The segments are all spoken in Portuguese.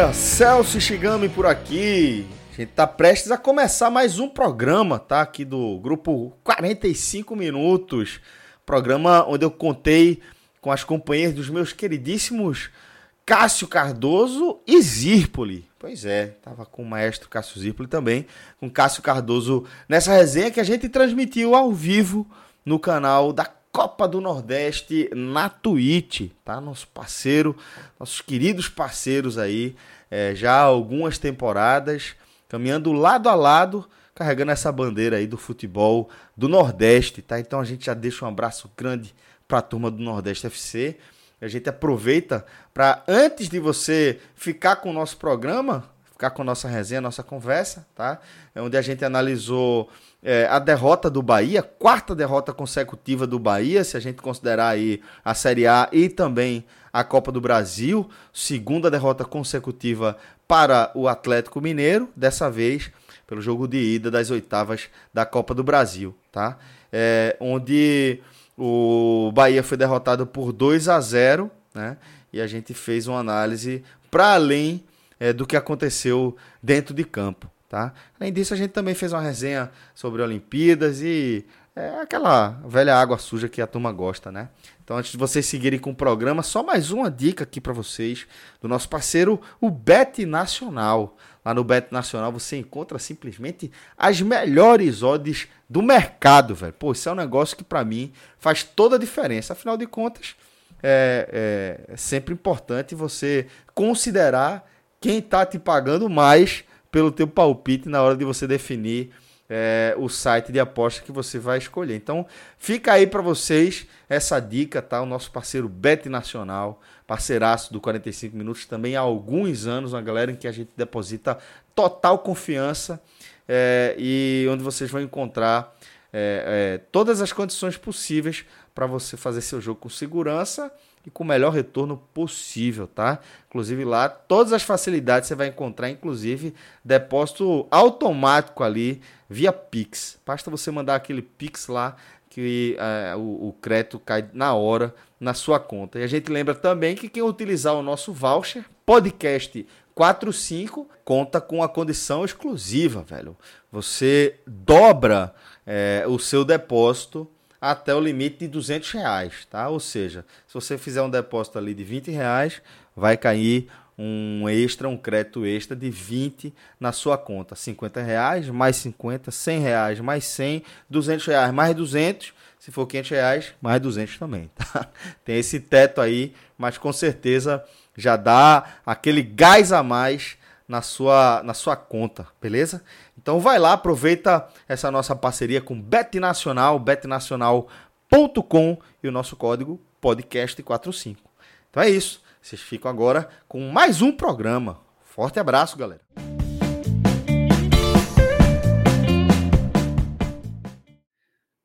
Galera, Celso Shigami por aqui. A gente tá prestes a começar mais um programa, tá? Aqui do grupo 45 Minutos. Programa onde eu contei com as companhias dos meus queridíssimos Cássio Cardoso e Zirpoli. Pois é, tava com o maestro Cássio Zirpoli também, com Cássio Cardoso nessa resenha que a gente transmitiu ao vivo no canal da Copa do Nordeste na Twitch, tá? Nosso parceiro, nossos queridos parceiros aí, é, já há algumas temporadas, caminhando lado a lado, carregando essa bandeira aí do futebol do Nordeste, tá? Então a gente já deixa um abraço grande para a turma do Nordeste FC. A gente aproveita para, antes de você ficar com o nosso programa, ficar com a nossa resenha, nossa conversa, tá? É onde a gente analisou é, a derrota do Bahia, quarta derrota consecutiva do Bahia, se a gente considerar aí a Série A e também a Copa do Brasil, segunda derrota consecutiva para o Atlético Mineiro, dessa vez pelo jogo de ida das oitavas da Copa do Brasil, tá? É, onde o Bahia foi derrotado por 2 a 0, né? E a gente fez uma análise para além é, do que aconteceu dentro de campo. Tá? Além disso, a gente também fez uma resenha sobre Olimpíadas e é aquela velha água suja que a turma gosta, né? Então, antes de vocês seguirem com o programa, só mais uma dica aqui para vocês do nosso parceiro, o Bet Nacional. Lá no Bet Nacional você encontra simplesmente as melhores odds do mercado, velho. Pô, isso é um negócio que para mim faz toda a diferença. Afinal de contas, é, é sempre importante você considerar quem está te pagando mais pelo teu palpite na hora de você definir é, o site de aposta que você vai escolher. Então, fica aí para vocês essa dica, tá? O nosso parceiro Bet Nacional, parceiraço do 45 Minutos também há alguns anos, uma galera em que a gente deposita total confiança é, e onde vocês vão encontrar é, todas as condições possíveis para você fazer seu jogo com segurança e com o melhor retorno possível, tá? Inclusive lá, todas as facilidades você vai encontrar, inclusive depósito automático ali via Pix. Basta você mandar aquele Pix lá que é, o, o crédito cai na hora na sua conta. E a gente lembra também que quem utilizar o nosso voucher, podcast 45, conta com a condição exclusiva, velho. Você dobra é, o seu depósito até o limite de 200 reais, tá? Ou seja, se você fizer um depósito ali de 20 reais, vai cair um extra, um crédito extra de 20 na sua conta. 50 reais, mais 50, 100 reais, mais 100, 200 reais, mais 200. Se for 500 reais, mais 200 também, tá? Tem esse teto aí, mas com certeza já dá aquele gás a mais na sua, na sua conta, beleza? Então vai lá, aproveita essa nossa parceria com Bet Nacional, betnacional.com e o nosso código podcast45. Então é isso. Vocês ficam agora com mais um programa. Forte abraço, galera.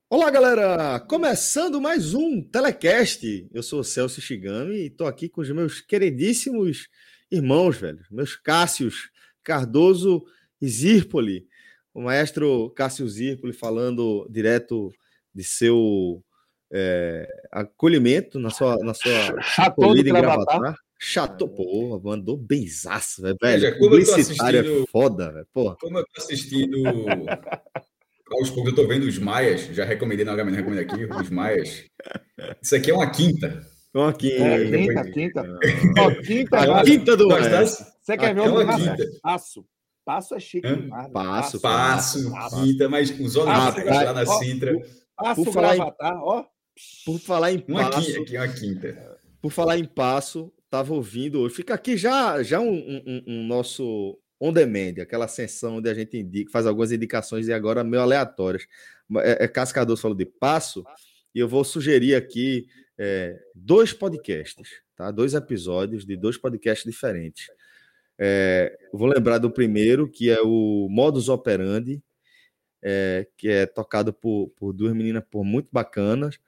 Olá, galera! Começando mais um Telecast. Eu sou o Celso Shigami e estou aqui com os meus queridíssimos irmãos, velho, meus Cássios Cardoso e Zirpoli. O maestro Cássio Zirpoli falando direto de seu é, acolhimento na sua, na sua Chateau de Gravatar. Chateau, porra, mandou benzaço, velho. Veja, como eu tô assistindo, é foda, velho. Porra. Como eu tô assistindo aos poucos, eu tô vendo os Maias, já recomendei na HM, recomendo aqui, os Maias. Isso aqui é uma quinta. Uma quinta. É, quinta, quinta. Ó, quinta, a quinta do Você quer ver o quinta. Passo. Passo é chique demais. Passo, passo, passo, quinta, mas os olhos ah, lá na Sintra. Passo, gravatar, ó. Por falar em uma passo. Quinta, uma quinta. Por falar em passo, estava ouvindo. Fica aqui já, já um, um, um nosso on demand, aquela sessão onde a gente indica, faz algumas indicações e agora meio aleatórias. É, é Cascador falou de passo, e eu vou sugerir aqui é, dois podcasts, tá? Dois episódios de dois podcasts diferentes. É, vou lembrar do primeiro, que é o Modus Operandi, é, que é tocado por, por duas meninas por muito bacanas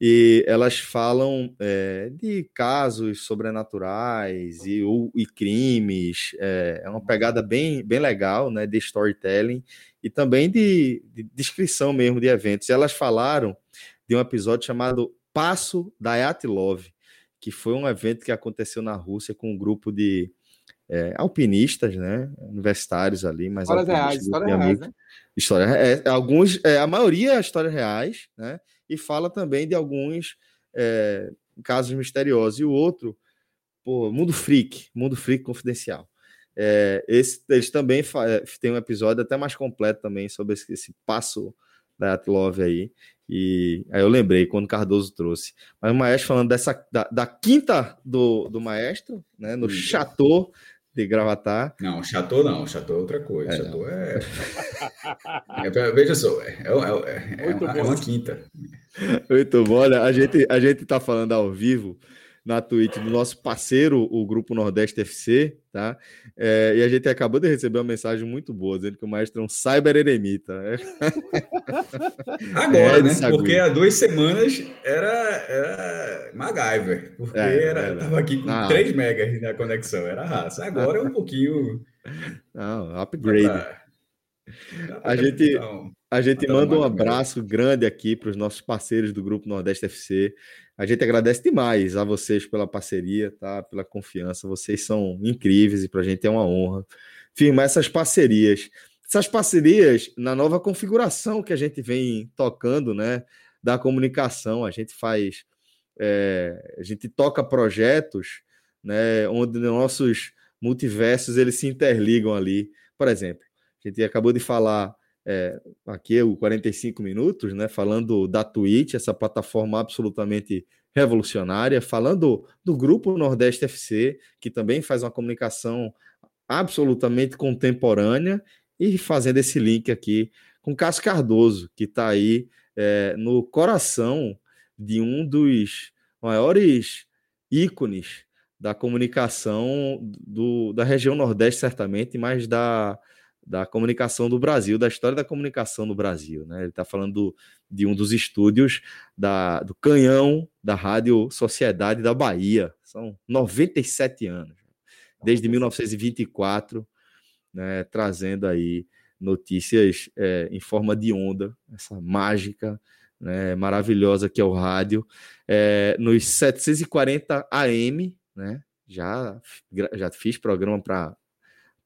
e elas falam é, de casos sobrenaturais e, e crimes. É, é, uma pegada bem, bem legal, né, de storytelling e também de, de descrição mesmo de eventos. E elas falaram de um episódio chamado Passo da Yatlov, que foi um evento que aconteceu na Rússia com um grupo de é, alpinistas, né, universitários ali, mas histórias reais, histórias reais, né? História, é, alguns, é, a maioria é histórias reais, né? E fala também de alguns é, casos misteriosos. E o outro, pô, Mundo Freak, Mundo Freak Confidencial. É, esse, eles também é, têm um episódio até mais completo também sobre esse, esse passo da Atlove aí. E aí eu lembrei quando Cardoso trouxe. Mas o Maestro falando dessa da, da quinta do, do Maestro, né? No Chateau de Gravatar. Não, Chateau não, Chateau é outra coisa. É, Chateau é... é... Veja só, é, é, é, é, uma, é uma quinta. Muito bom, olha, a gente, a gente tá falando ao vivo na Twitch do nosso parceiro, o Grupo Nordeste FC, tá? É, e a gente acabou de receber uma mensagem muito boa, dizendo que o maestro é um cyber eremita. Né? Agora, é, né? Porque há duas semanas era, era MacGyver, porque é, era, era. tava aqui com Não. 3 megas na conexão, era raça. Agora é um pouquinho... Não, upgrade. Pra... A gente, a gente manda um abraço grande aqui para os nossos parceiros do Grupo Nordeste FC. A gente agradece demais a vocês pela parceria, tá? Pela confiança. Vocês são incríveis e para a gente é uma honra firmar essas parcerias. Essas parcerias na nova configuração que a gente vem tocando, né? Da comunicação. A gente faz. É, a gente toca projetos, né? Onde nossos multiversos eles se interligam ali. Por exemplo, a gente acabou de falar é, aqui o 45 minutos, né, falando da Twitch, essa plataforma absolutamente revolucionária, falando do grupo Nordeste FC, que também faz uma comunicação absolutamente contemporânea, e fazendo esse link aqui com Cássio Cardoso, que está aí é, no coração de um dos maiores ícones da comunicação do, da região Nordeste, certamente, mas da, da comunicação do Brasil, da história da comunicação no Brasil. Né? Ele está falando de um dos estúdios da, do canhão da Rádio Sociedade da Bahia. São 97 anos, desde 1924, né, trazendo aí notícias é, em forma de onda, essa mágica, né, maravilhosa que é o rádio, é, nos 740 AM, né, já, já fiz programa para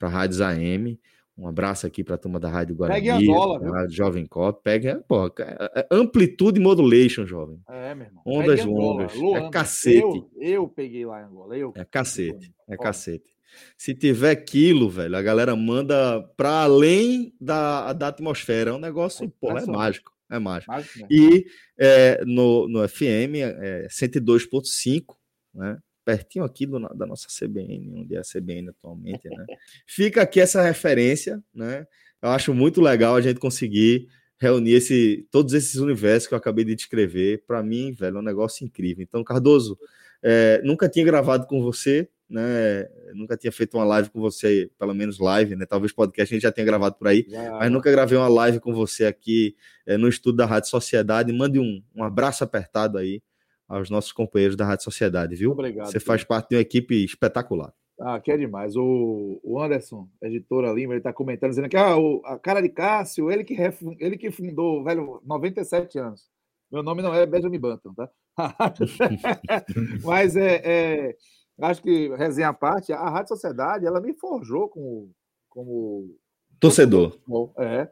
rádios AM, um abraço aqui para a turma da Rádio Guarani. Pegue Angola, viu? Rádio Jovem Cop. Pega, pô, é, é amplitude modulation, jovem. É, meu irmão. Ondas longas. é cacete. Eu, eu, peguei lá em Angola. Eu. É cacete. É cacete. Se tiver quilo, velho, a galera manda para além da, da atmosfera. É um negócio, é, pô, é mágico. É mágico. mágico e é, no, no FM é 102.5, né? Pertinho aqui do, da nossa CBN, onde é a CBN atualmente, né? Fica aqui essa referência, né? Eu acho muito legal a gente conseguir reunir esse, todos esses universos que eu acabei de descrever. Para mim, velho, é um negócio incrível. Então, Cardoso, é, nunca tinha gravado com você, né? Nunca tinha feito uma live com você, pelo menos live, né? Talvez podcast a gente já tenha gravado por aí, mas nunca gravei uma live com você aqui é, no estúdio da Rádio Sociedade. Mande um, um abraço apertado aí aos nossos companheiros da Rádio Sociedade, viu? Obrigado. Você faz parte de uma equipe espetacular. Ah, que é demais. O, o Anderson, editor ali, ele está comentando, dizendo que ah, o, a cara de Cássio, ele que, ele que fundou, velho, 97 anos. Meu nome não é Benjamin Bantam, tá? Mas é, é, acho que, resenha à parte, a Rádio Sociedade, ela me forjou como, como torcedor. É.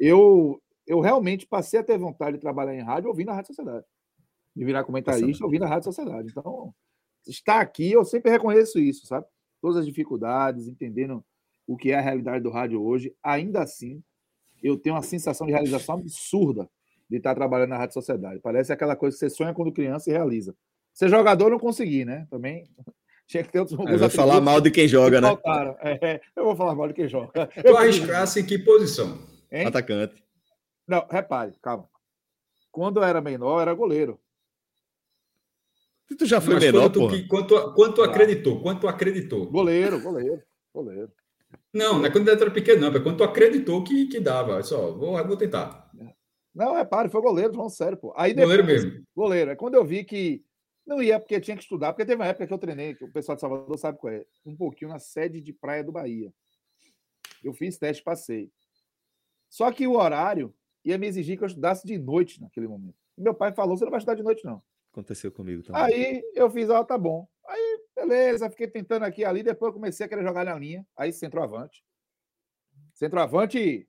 Eu, eu realmente passei a ter vontade de trabalhar em rádio ouvindo a Rádio Sociedade de virar comentarista ouvindo a Rádio Sociedade. Então, estar aqui, eu sempre reconheço isso, sabe? Todas as dificuldades, entendendo o que é a realidade do rádio hoje. Ainda assim, eu tenho uma sensação de realização absurda de estar trabalhando na Rádio Sociedade. Parece aquela coisa que você sonha quando criança e realiza. Ser jogador não consegui, né? Também tinha que ter outros. É, vai falar mal de quem joga, né? É, eu vou falar mal de quem joga. Tu arriscasse em que posição? Hein? Atacante. Não, repare, calma. Quando eu era menor, era goleiro. Tu já foi Mas menor, quanto, que, quanto, quanto acreditou? Quanto acreditou? Goleiro, goleiro, goleiro. Não, não é quando era pequeno, não. É quando tu acreditou que, que dava. Só, vou, vou tentar. Não, repare, foi goleiro, falando sério, pô. Aí depois, goleiro mesmo. Goleiro. É quando eu vi que não ia porque tinha que estudar, porque teve uma época que eu treinei, que o pessoal de Salvador sabe qual é, um pouquinho na sede de praia do Bahia. Eu fiz teste, passei. Só que o horário ia me exigir que eu estudasse de noite naquele momento. E meu pai falou: você não vai estudar de noite, não. Aconteceu comigo também. Aí eu fiz, ó, tá bom. Aí, beleza, fiquei tentando aqui ali, depois eu comecei a querer jogar na linha. Aí centroavante. Centroavante,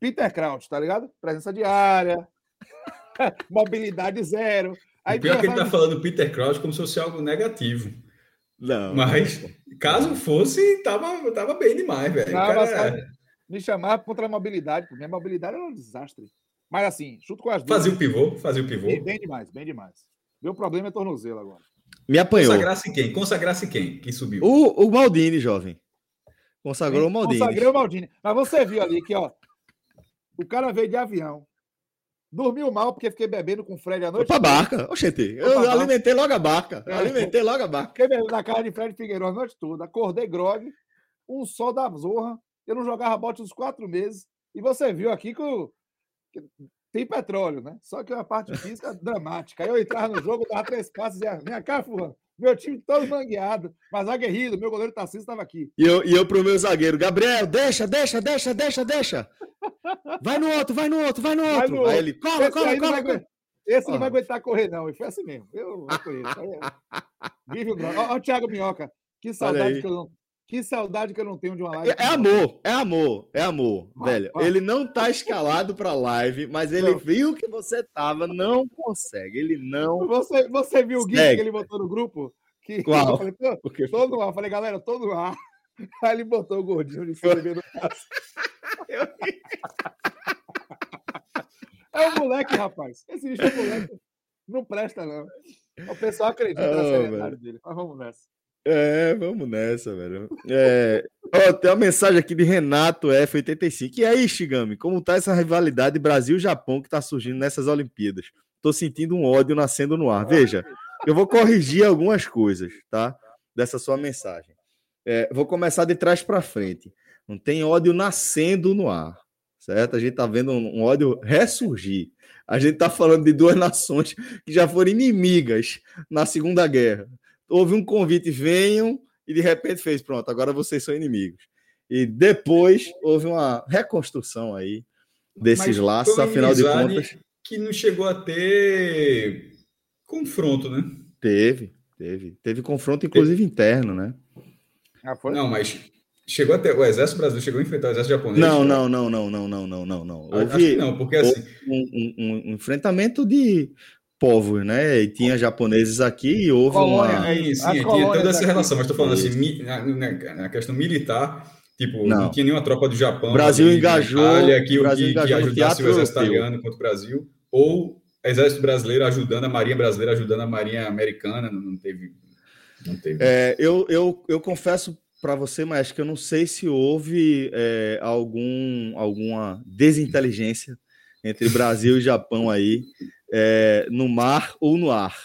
Peter Kraut, tá ligado? Presença diária, mobilidade zero. Aí, o pior é que ele tá falando Peter Kraut como se fosse algo negativo. Não. Mas, caso fosse, tava, tava bem demais, velho. Cara... Me chamava contra a mobilidade, porque minha mobilidade era um desastre. Mas assim, chuto com as duas. Fazia o pivô, fazia o pivô. Bem, bem demais, bem demais. Meu problema é tornozelo agora. Me apanhou. Consagrasse quem? Consagrasse quem? Quem subiu? O, o Maldini, jovem. Consagrou o Maldini. Consagrei o Maldini. Mas você viu ali que, ó, o cara veio de avião. Dormiu mal porque fiquei bebendo com o Fred à noite. Pra barca. Oxente, eu barca. alimentei logo a barca. É, alimentei logo a barca. Fiquei bebendo na casa de Fred Figueiredo a noite toda. Acordei grog, um sol da zorra. Eu não jogava bote uns quatro meses. E você viu aqui que o, tem petróleo, né? Só que a parte física dramática. Aí eu entrava no jogo, dava três passos e ia, minha cá, Furlan. Meu time todo mangueado, mas aguerrido. Meu goleiro Tarcísio estava aqui. E eu, e eu pro meu zagueiro, Gabriel, deixa, deixa, deixa, deixa, deixa. Vai no outro, vai no outro, vai no outro. Vai no aí ele, cola, cola, cola. cola. Esse não vai aguentar correr, não. E foi assim mesmo. Eu, eu conheço. Vive o Ó, o Thiago Minhoca. Que saudade que eu não que saudade que eu não tenho de uma live. É, é amor, é amor, é amor, ah, velho. Ah. Ele não tá escalado pra live, mas ele não. viu que você tava, não consegue. Ele não. Você, você viu o GIF que ele botou no grupo? Que Qual? Eu falei, tô, tô no ar. Eu falei, galera, tô no ar. Aí ele botou o gordinho de cima no braço. É um moleque, rapaz. Esse bicho é moleque. Não presta, não. O pessoal acredita oh, na seriedade dele. Mas vamos nessa. É, vamos nessa, velho. É, ó, tem uma mensagem aqui de Renato F85. E aí, Shigami, como tá essa rivalidade Brasil-Japão que tá surgindo nessas Olimpíadas? Tô sentindo um ódio nascendo no ar. Veja, eu vou corrigir algumas coisas, tá? Dessa sua mensagem. É, vou começar de trás para frente. Não tem ódio nascendo no ar, certo? A gente tá vendo um ódio ressurgir. A gente tá falando de duas nações que já foram inimigas na Segunda Guerra houve um convite, venham, e de repente fez, pronto, agora vocês são inimigos. E depois houve uma reconstrução aí desses Mas laços, afinal de contas. Que não chegou a ter confronto, né? Teve, teve. Teve confronto, inclusive, teve. interno, né? Ah, não, mas chegou até. O exército brasileiro chegou a enfrentar o exército japonês? Não, não, não, não, não, não, não, não, não. Houve, não, porque assim. Um, um, um, enfrentamento de povos, né? E tinha japoneses aqui e houve Colônia, uma. É sim, tinha toda essa relação, mas estou falando assim, mi, na, na, questão militar, tipo, não. não. tinha nenhuma tropa do Japão. O Brasil engajou. Itália, que, Brasil que, engajou que ajudasse o exército italiano contra o Brasil, ou exército brasileiro ajudando a marinha brasileira, ajudando a marinha americana, não teve. Não teve. É, eu, eu, eu confesso para você, mas que eu não sei se houve é, algum, alguma desinteligência entre Brasil e Japão aí é, no mar ou no ar.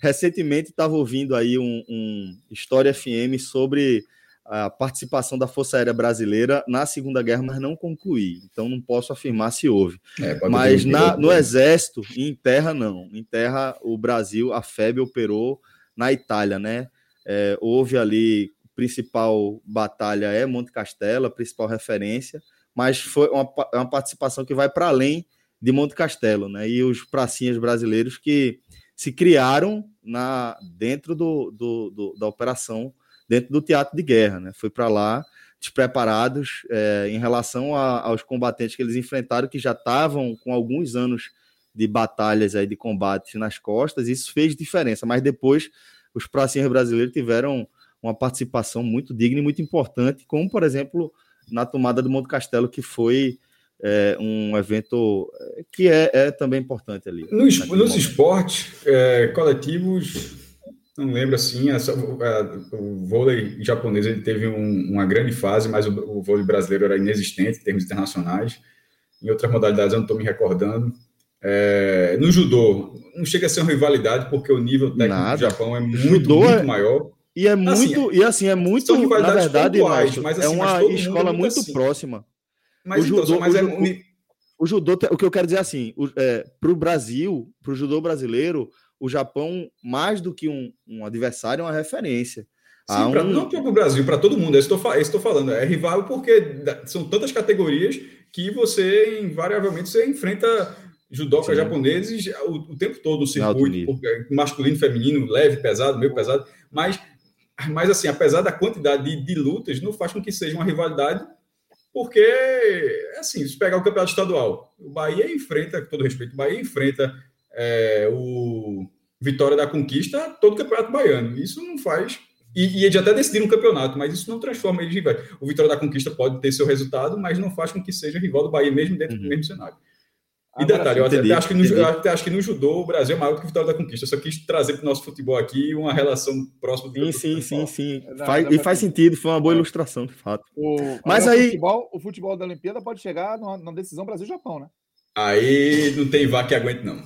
Recentemente estava ouvindo aí um, um História FM sobre a participação da Força Aérea Brasileira na Segunda Guerra, mas não concluí. Então não posso afirmar se houve. É, mas na, no Exército, em terra, não. Em terra, o Brasil, a FEB operou na Itália, né? É, houve ali, principal batalha é Monte Castelo, a principal referência, mas foi uma, uma participação que vai para além de Monte Castelo, né? E os pracinhas brasileiros que se criaram na dentro do, do, do da operação, dentro do teatro de guerra, né? Foi para lá despreparados é, em relação a, aos combatentes que eles enfrentaram, que já estavam com alguns anos de batalhas aí de combate nas costas. Isso fez diferença, mas depois os pracinhas brasileiros tiveram uma participação muito digna e muito importante, como por exemplo na tomada do Monte Castelo, que foi é, um evento é, que é, é também importante ali. Nos, nos esportes é, coletivos, não lembro assim, essa, o vôlei japonês ele teve um, uma grande fase, mas o, o, vôlei brasileiro era inexistente em termos internacionais. Em outras modalidades eu não estou me recordando. É, no judô, não chega a ser uma rivalidade, porque o nível técnico Nada. do Japão é muito, muito é maior. E é assim, muito, assim, e assim, é muito, na verdade, pontuais, mas, é assim, é uma escola muito assim. próxima. Mas, o então, judô, mas o, é... o, o, judô, o que eu quero dizer é assim, é, para o Brasil, para o judô brasileiro, o Japão, mais do que um, um adversário, é uma referência. Sim, um... pra, não para o Brasil, para todo mundo, é isso que eu estou falando. É rival porque são tantas categorias que você, invariavelmente, você enfrenta judoca japoneses o, o, tempo todo no circuito, masculino, feminino, leve, pesado, meio pesado, mas, mas assim, apesar da quantidade de, de lutas, não faz com que seja uma rivalidade porque, assim, se pegar o campeonato estadual, o Bahia enfrenta, com todo respeito, o Bahia enfrenta é, o Vitória da Conquista todo o campeonato baiano. Isso não faz. E, e eles até decidiram um campeonato, mas isso não transforma eles em rivais. O Vitória da Conquista pode ter seu resultado, mas não faz com que seja rival do Bahia, mesmo dentro uhum. do mesmo cenário. E detalhe, eu até, acho que no, eu até acho que no judô o Brasil é maior do que o Vitória da Conquista. Eu só quis trazer para o nosso futebol aqui uma relação próxima do Sim, sim, sim, sim. Faz, e faz sentido, foi uma boa ilustração, de fato. O, Mas aí. O futebol, o futebol da Olimpíada pode chegar na, na decisão Brasil-Japão, né? Aí não tem vá que aguente, não.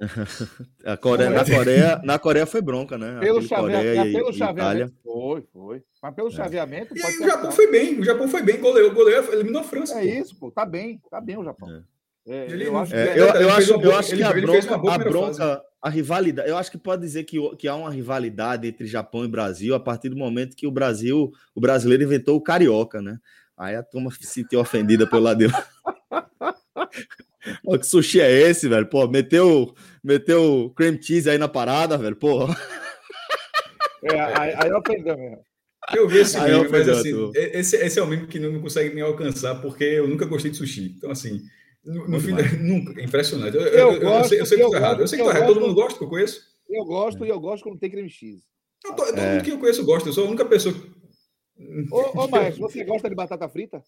a Coreia, na, Coreia, na Coreia foi bronca, né? Pelo, chaveamento, pelo chaveamento. Foi, foi. Mas pelo é. chaveamento. E o Japão foi bem. O Japão foi bem, goleou, goleou, eliminou a França. É pô. isso, pô. Tá bem, tá bem o Japão. É. É, eu acho é, que, eu, eu acho, eu acho que a bronca, a, bronca a rivalidade, eu acho que pode dizer que, que há uma rivalidade entre Japão e Brasil a partir do momento que o Brasil, o brasileiro inventou o carioca, né? Aí a turma se sentiu ofendida pelo lado de lá. Pô, que sushi é esse, velho? Pô, meteu, meteu cream cheese aí na parada, velho, pô. É, aí, aí ofendeu mesmo. Eu vi esse meme, mas assim, esse, esse é o meme que não consegue me alcançar porque eu nunca gostei de sushi. Então, assim, no, no fim, nunca. É impressionante. Eu, eu, eu, gosto, eu, sei, eu sei que estou errado. Eu sei que estou errado. Todo mundo gosta que eu conheço. Eu gosto e eu gosto quando tem creme X. Tô, todo é. mundo que eu conheço gosta. Eu sou a única pessoa. Ô, ô Maestro, você gosta de batata frita?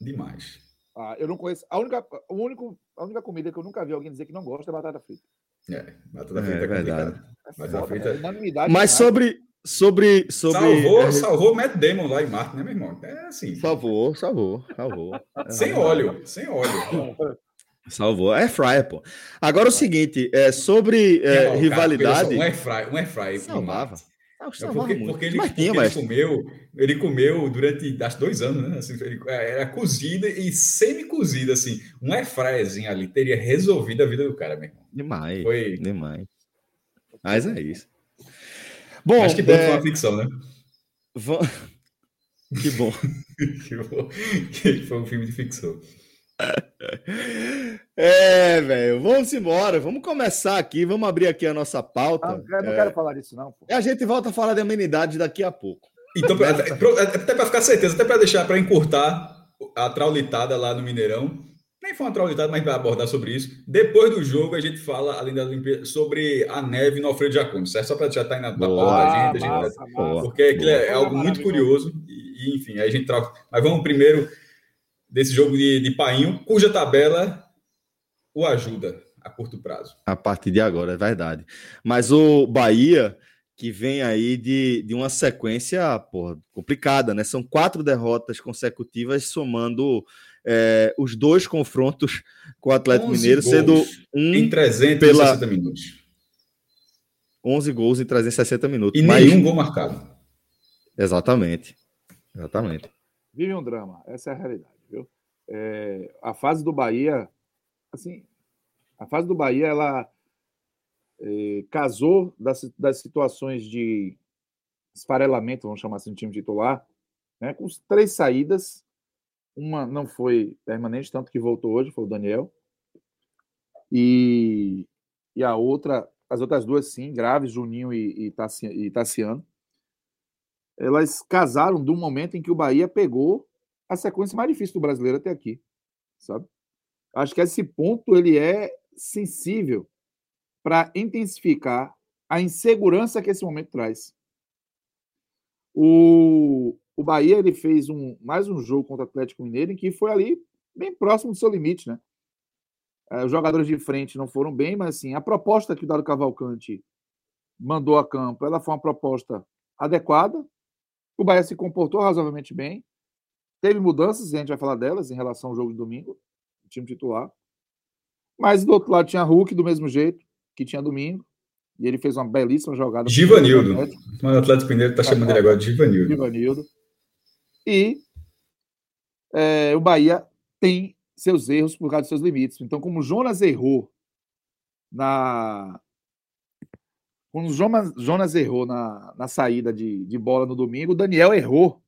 Demais. Ah, eu não conheço. A única, o único, a única comida que eu nunca vi alguém dizer que não gosta é batata frita. É, batata frita é, é verdade. Batata frita. É Mas sobre, Sobre. sobre salvou, é... salvou Matt Damon lá em Marte, né, meu irmão? É assim. Salvou, salvou, salvou. sem óleo, sem óleo. Salvou. É fryer, pô. Agora o seguinte, é, sobre é, rivalidade. um air um air Salvava. porque, porque, ele, porque tinha, ele comeu, ele comeu durante acho, dois anos, né? Assim, ele, é, era cozida e semi-cozida, assim. Um airfryerzinho ali teria resolvido a vida do cara, meu irmão. Demais. Foi... Demais. Mas é isso. Bom, acho que bom é... foi uma ficção, né? Que bom. que bom. Que foi um filme de ficção. É, velho, vamos embora, vamos começar aqui, vamos abrir aqui a nossa pauta. Ah, eu não é... quero falar disso, não. Pô. A gente volta a falar de amenidade daqui a pouco. Então, até para ficar certeza, até para deixar, para encurtar a traulitada lá no Mineirão, nem foi uma traulitada, mas vai abordar sobre isso. Depois do jogo, a gente fala, além da Olimpíada, sobre a neve no Alfredo Jaconi, certo? Só para já estar tá na, na pauta da gente, a gente massa, porque é, é algo muito curioso, e, enfim, aí a gente troca. Mas vamos primeiro desse jogo de, de Painho, cuja tabela o ajuda a curto prazo. A partir de agora, é verdade. Mas o Bahia, que vem aí de, de uma sequência porra, complicada, né? São quatro derrotas consecutivas, somando é, os dois confrontos com o Atlético Mineiro, sendo um em 360 pela... minutos. 11 gols em 360 minutos. E mas... nenhum gol marcado. Exatamente. Exatamente. Vive um drama, essa é a realidade é, a fase do Bahia, assim, a fase do Bahia, ela é, casou das, das situações de esfarelamento, vamos chamar assim, de time titular, né, com três saídas. Uma não foi permanente, tanto que voltou hoje, foi o Daniel. E, e a outra, as outras duas, sim, graves, Juninho e, e Tassiano. Elas casaram um momento em que o Bahia pegou a sequência mais difícil do brasileiro até aqui, sabe? Acho que esse ponto ele é sensível para intensificar a insegurança que esse momento traz. O, o Bahia ele fez um, mais um jogo contra o Atlético Mineiro em que foi ali bem próximo do seu limite, né? É, os jogadores de frente não foram bem, mas assim, a proposta que o Dado Cavalcante mandou a campo, ela foi uma proposta adequada. O Bahia se comportou razoavelmente bem. Teve mudanças, a gente vai falar delas em relação ao jogo de domingo, time titular. Mas do outro lado tinha Hulk do mesmo jeito que tinha domingo. E ele fez uma belíssima jogada. Givanildo. O Atlético Mineiro está chamando ele agora de Givanildo. Givanildo. E é, o Bahia tem seus erros por causa dos seus limites. Então, como o Jonas errou na. Quando o Jonas, errou na, na saída de, de bola no domingo, o Daniel errou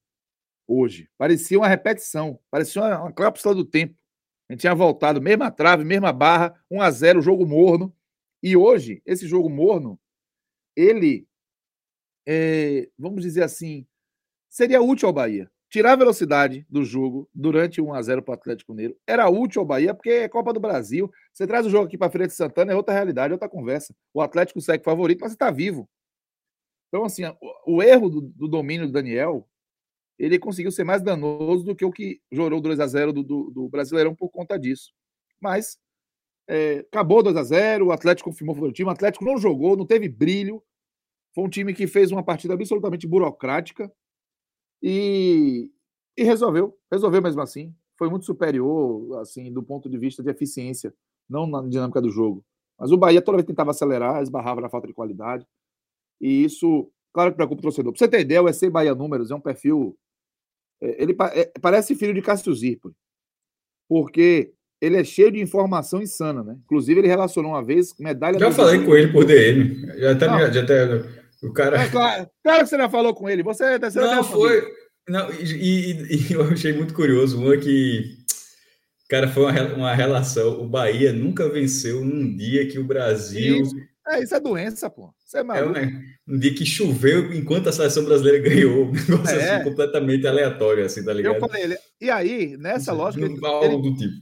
hoje. Parecia uma repetição, parecia uma, uma cápsula do tempo. A gente tinha voltado, mesma trave, mesma barra, 1 a 0 jogo morno. E hoje, esse jogo morno, ele, é, vamos dizer assim, seria útil ao Bahia tirar a velocidade do jogo durante 1 a 0 para o Atlético Mineiro era útil ao Bahia, porque é Copa do Brasil. Você traz o jogo aqui para Feira de Santana, é outra realidade, é outra conversa. O Atlético segue favorito, mas você está vivo. Então, assim, o, erro do, do, domínio do Daniel, ele conseguiu ser mais danoso do que o que jorou 2 a 0 do, do, do Brasileirão por conta disso. Mas é, acabou 2 a 0 o Atlético confirmou o time, o Atlético não jogou, não teve brilho. Foi um time que fez uma partida absolutamente burocrática, e, e resolveu, resolveu mesmo assim. Foi muito superior, assim, do ponto de vista de eficiência, não na dinâmica do jogo. Mas o Bahia toda vez tentava acelerar, esbarrava na falta de qualidade. E isso, claro que preocupa o torcedor. Pra você ter ideia, o EC Bahia Números é um perfil. É, ele é, parece filho de Cássio Zirpoli, porque ele é cheio de informação insana, né? Inclusive, ele relacionou uma vez medalha. Já falei com ele por DM. Já até, já até o cara. É, claro, claro que você já falou com ele. Você, você não foi. Não, e, e, e, eu achei muito curioso. Uma que. Cara, foi uma, uma relação. O Bahia nunca venceu num dia que o Brasil. Isso. É, isso é doença, pô. Isso é maluco. É, um, um dia que choveu enquanto a seleção brasileira ganhou. Um negócio é. assim, completamente aleatório, assim, tá ligado? Eu falei, ele... e aí, nessa lógica. Ele, ele, do tipo.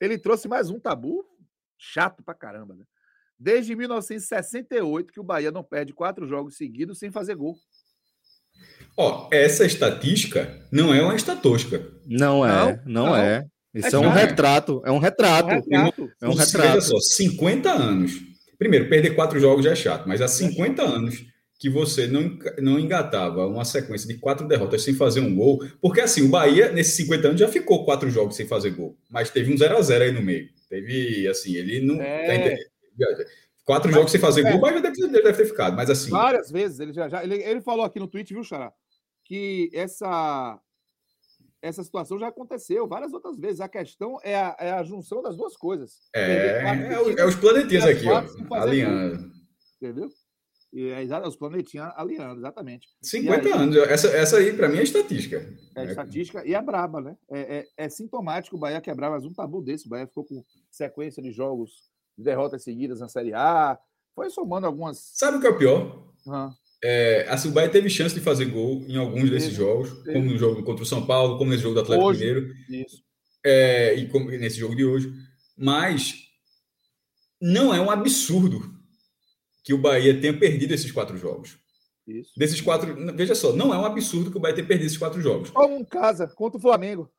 ele trouxe mais um tabu chato pra caramba, né? Desde 1968 que o Bahia não perde quatro jogos seguidos sem fazer gol. Ó, essa estatística não é uma estatística. Não é, não, não é. Isso é, é um retrato, é um retrato. É um retrato. É um retrato. Veja só, 50 anos. Primeiro, perder quatro jogos já é chato, mas há 50 anos que você não, não engatava uma sequência de quatro derrotas sem fazer um gol, porque assim, o Bahia, nesses 50 anos, já ficou quatro jogos sem fazer gol, mas teve um 0 a 0 aí no meio. Teve, assim, ele não. É. Quatro mas, jogos sem fazer é, gol, mas deve, deve ter ficado. Mas assim. Várias vezes ele já. já ele, ele falou aqui no tweet, viu, Xará? Que essa, essa situação já aconteceu várias outras vezes. A questão é a, é a junção das duas coisas. É, é, é os planetinhas aqui, ó. Alinhando. Entendeu? E é os planetinhas alinhando, exatamente. 50 aí, anos. Essa, essa aí, para mim, é estatística. É, estatística e é braba, né? É, é, é, sintomático o Bahia quebrar mais um tabu desse. O Bahia ficou com sequência de jogos derrotas seguidas na Série A. Foi somando algumas. Sabe o que é o pior? Uhum. É, a Bahia teve chance de fazer gol em alguns desses jogos, como no jogo contra o São Paulo, como nesse jogo do Atlético hoje, Mineiro. Isso. É, e como nesse jogo de hoje. Mas não é um absurdo que o Bahia tenha perdido esses quatro jogos. Isso. Desses quatro. Veja só, não é um absurdo que o Bahia tenha perdido esses quatro jogos. Como em casa, contra o Flamengo.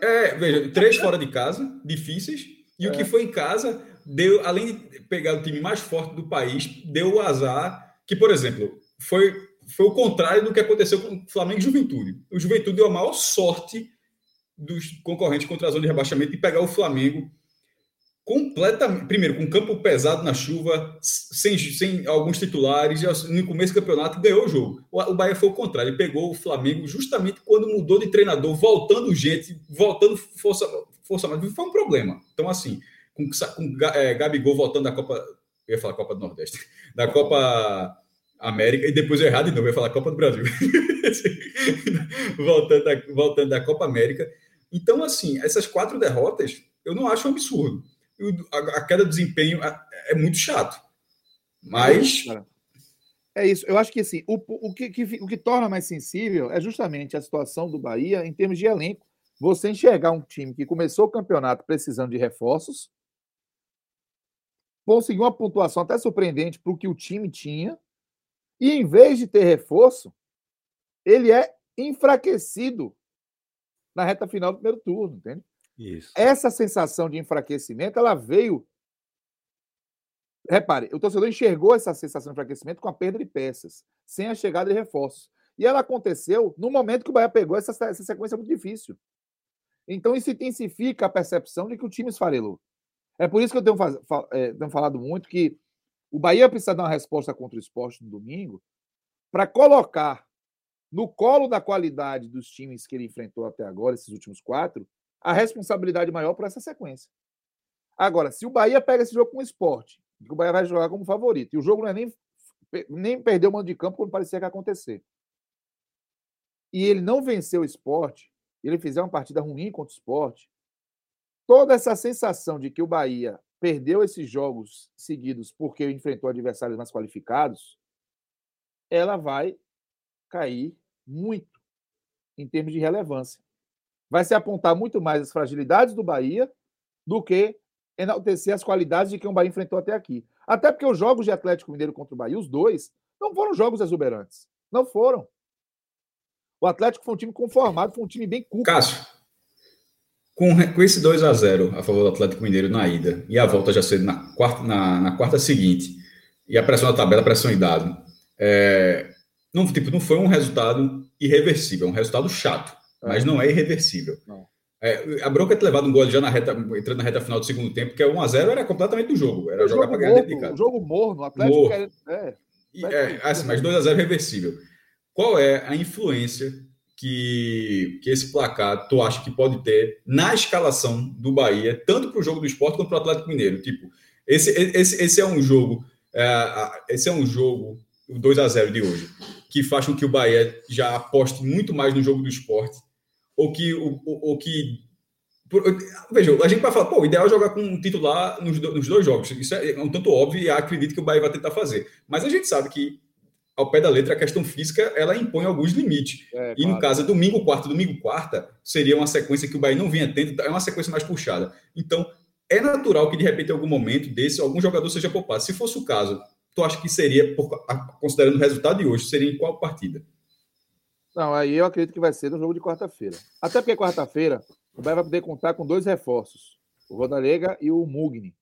É, veja, três fora de casa, difíceis, e é. o que foi em casa deu, além de pegar o time mais forte do país, deu o azar que, por exemplo, foi, foi o contrário do que aconteceu com o Flamengo e Juventude. O Juventude deu a maior sorte dos concorrentes contra a zona de rebaixamento de pegar o Flamengo completamente. Primeiro, com campo pesado na chuva, sem, sem alguns titulares, no começo do campeonato ganhou o jogo. O, o Bahia foi o contrário, ele pegou o Flamengo justamente quando mudou de treinador, voltando gente, voltando força, força mais. Foi um problema. Então, assim com, com é, Gabigol voltando da Copa. Eu ia falar Copa do Nordeste. Da Copa América, e depois eu errado de novo, eu ia falar Copa do Brasil. voltando, da, voltando da Copa América. Então, assim, essas quatro derrotas, eu não acho um absurdo. A, a queda do desempenho é, é muito chato. Mas. É isso. Eu acho que assim, o, o, que, que, o que torna mais sensível é justamente a situação do Bahia em termos de elenco. Você enxergar um time que começou o campeonato precisando de reforços, conseguiu uma pontuação até surpreendente para o que o time tinha. E em vez de ter reforço, ele é enfraquecido na reta final do primeiro turno, entende? Isso. Essa sensação de enfraquecimento, ela veio. Repare, o torcedor enxergou essa sensação de enfraquecimento com a perda de peças, sem a chegada de reforços. E ela aconteceu no momento que o Bahia pegou essa, essa sequência muito difícil. Então isso intensifica a percepção de que o time esfarelou. É por isso que eu tenho, é, tenho falado muito que o Bahia precisa dar uma resposta contra o esporte no domingo para colocar no colo da qualidade dos times que ele enfrentou até agora, esses últimos quatro, a responsabilidade maior por essa sequência. Agora, se o Bahia pega esse jogo com o esporte, que o Bahia vai jogar como favorito, e o jogo não é nem, nem perder o mando de campo quando parecia que ia acontecer, e ele não venceu o esporte, ele fizer uma partida ruim contra o esporte, toda essa sensação de que o Bahia perdeu esses jogos seguidos porque enfrentou adversários mais qualificados, ela vai cair muito em termos de relevância. Vai se apontar muito mais as fragilidades do Bahia do que enaltecer as qualidades de quem o Bahia enfrentou até aqui. Até porque os jogos de Atlético Mineiro contra o Bahia, os dois, não foram jogos exuberantes. Não foram. O Atlético foi um time conformado, foi um time bem curto. Cássio, com, com esse 2 a 0 a favor do Atlético Mineiro na ida e a volta já sendo na quarta, na, na quarta seguinte, e a pressão na tabela, a pressão em dado, é, não, tipo, não foi um resultado irreversível, é um resultado chato, é. mas não é irreversível. Não. É, a bronca é ter levado um gol já na reta, entrando na reta final do segundo tempo, que é 1x0 era completamente do jogo. Era o jogar para ganhar dentro de casa. jogo morno, o Atlético morno. Quer, é, é, assim, mas 2x0 reversível. Qual é a influência que, que esse placar tu acha que pode ter na escalação do Bahia, tanto para o jogo do esporte quanto para o Atlético Mineiro? Tipo, esse, esse, esse é um jogo, é, esse é um jogo, o 2 a 0 de hoje, que faz com que o Bahia já aposte muito mais no jogo do esporte, ou que, ou, ou que veja, a gente vai falar, pô, o ideal é jogar com um titular nos, nos dois jogos. Isso é um tanto óbvio e acredito que o Bahia vai tentar fazer. Mas a gente sabe que ao pé da letra, a questão física ela impõe alguns limites. É, e no caso, domingo, quarta, domingo, quarta, seria uma sequência que o Bahia não vinha tendo, é uma sequência mais puxada. Então, é natural que de repente, em algum momento desse, algum jogador seja poupado. Se fosse o caso, tu acha que seria, considerando o resultado de hoje, seria em qual partida? Não, aí eu acredito que vai ser no jogo de quarta-feira. Até porque quarta-feira o Bahia vai poder contar com dois reforços: o Rodalega e o Mugni.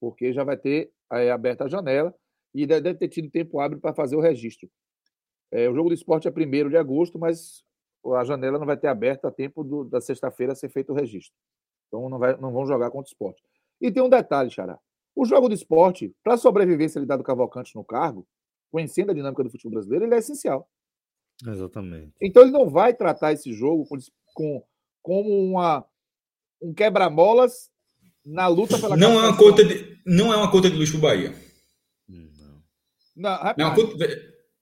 Porque já vai ter aí, aberta a janela e deve ter tido tempo hábil para fazer o registro. É, o jogo do esporte é 1 de agosto, mas a janela não vai ter aberta a tempo do, da sexta-feira ser feito o registro. Então não, vai, não vão jogar contra o esporte. E tem um detalhe, Xará. O jogo do esporte, para a sobrevivência ele do Cavalcante no cargo, conhecendo a dinâmica do futebol brasileiro, ele é essencial. Exatamente. Então ele não vai tratar esse jogo com, com como uma, um quebra-molas na luta pela não é uma conta de Não é uma conta de luz para o Bahia. Não, não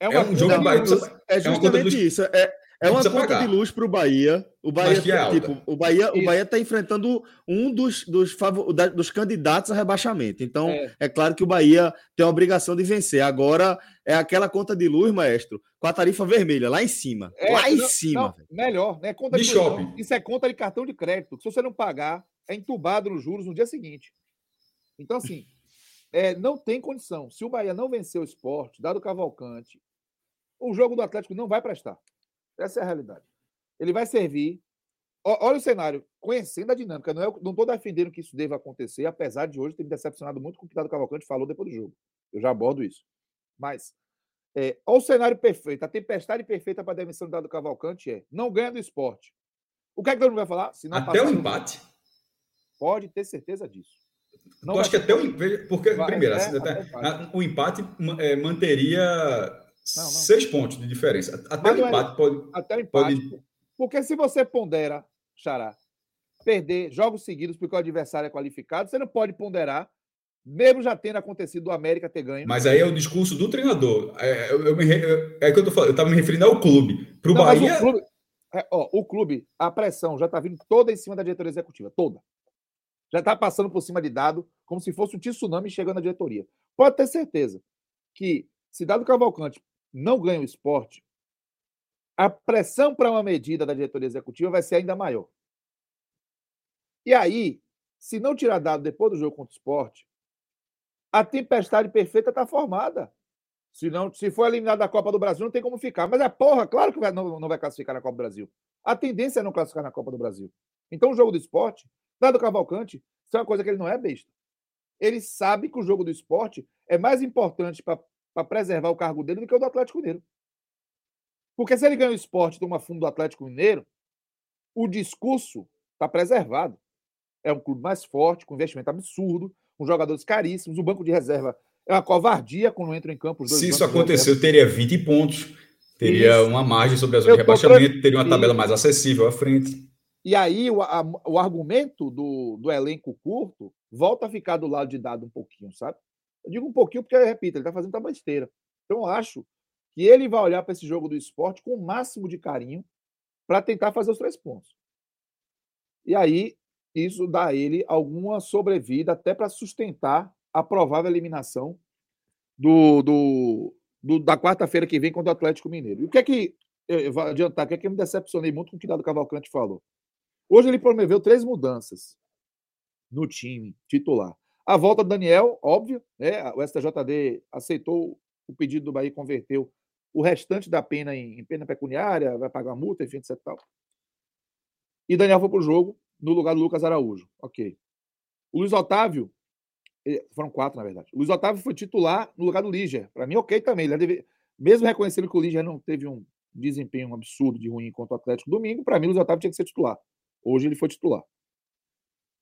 é, uma, é um jogo Bahia. É justamente é isso. É, é uma conta pagar. de luz para o Bahia. O Bahia, é tipo, o Bahia, o Bahia está enfrentando um dos, dos, favor, dos candidatos a rebaixamento. Então, é. é. claro que o Bahia tem a obrigação de vencer. Agora é aquela conta de luz, maestro, com a tarifa vermelha lá em cima. É, lá em não, cima. Não, melhor, né? Conta de, de shopping. Isso é conta de cartão de crédito. Se você não pagar, é entubado nos juros no dia seguinte. Então, assim. É, não tem condição. Se o Bahia não vencer o esporte, dado o Cavalcante, o jogo do Atlético não vai prestar. Essa é a realidade. Ele vai servir. Olha o cenário, conhecendo a dinâmica. Não estou é, defendendo que isso deva acontecer, apesar de hoje ter me decepcionado muito com o que o Dado Cavalcante falou depois do jogo. Eu já abordo isso. Mas, é, olha o cenário perfeito. A tempestade perfeita para a demissão do Dado Cavalcante é não ganha do esporte. O que é que todo mundo vai falar? Se não Até o empate? Pode ter certeza disso. Não eu acho que até o porque vai, primeiro, é, assim, até, o empate é, manteria não, não. seis pontos de diferença. Até Mas o empate é, pode. Até o empate. Pode... Porque se você pondera, Xará, perder jogos seguidos porque o adversário é qualificado, você não pode ponderar, mesmo já tendo acontecido o América ter ganho. Mas aí é o discurso do treinador. É, eu, eu me, é que eu tô falando, eu estava me referindo ao clube. Para o Bahia. O clube, é, ó, o clube, a pressão já está vindo toda em cima da diretoria executiva, toda já está passando por cima de dado, como se fosse um tsunami chegando na diretoria. Pode ter certeza que, se dado Cavalcante não ganha o esporte, a pressão para uma medida da diretoria executiva vai ser ainda maior. E aí, se não tirar dado depois do jogo contra o esporte, a tempestade perfeita está formada. Se, não, se for eliminado da Copa do Brasil, não tem como ficar. Mas é porra, claro que vai, não, não vai classificar na Copa do Brasil. A tendência é não classificar na Copa do Brasil. Então, o jogo do esporte, dado Cavalcante, isso é uma coisa que ele não é besta. Ele sabe que o jogo do esporte é mais importante para preservar o cargo dele do que o do Atlético Mineiro. Porque se ele ganha o esporte de uma fundo do Atlético Mineiro, o discurso está preservado. É um clube mais forte, com investimento absurdo, com jogadores caríssimos. O banco de reserva é uma covardia quando entra em campo. Se isso aconteceu, teria 20 pontos, teria isso. uma margem sobre a zona de rebaixamento, teria uma tabela mais acessível à frente. E aí o, a, o argumento do, do elenco curto volta a ficar do lado de dado um pouquinho, sabe? Eu digo um pouquinho porque, repito, ele está fazendo uma besteira. Então eu acho que ele vai olhar para esse jogo do esporte com o máximo de carinho para tentar fazer os três pontos. E aí isso dá a ele alguma sobrevida até para sustentar a provável eliminação do, do, do da quarta-feira que vem contra o Atlético Mineiro. E o que é que eu vou adiantar? O que é que eu me decepcionei muito com o que o Dado Cavalcante falou? Hoje ele promoveu três mudanças no time titular. A volta do Daniel, óbvio, né? O STJD aceitou o pedido do Bahia e converteu o restante da pena em, em pena pecuniária, vai pagar multa, enfim, etc. Tal. E Daniel foi para o jogo no lugar do Lucas Araújo. Ok. O Luiz Otávio, eh, foram quatro, na verdade. O Luiz Otávio foi titular no lugar do Líger. Para mim, ok também. Deve, mesmo reconhecendo que o Líger não teve um desempenho absurdo de ruim contra o Atlético domingo, para mim, o Luiz Otávio tinha que ser titular. Hoje ele foi titular.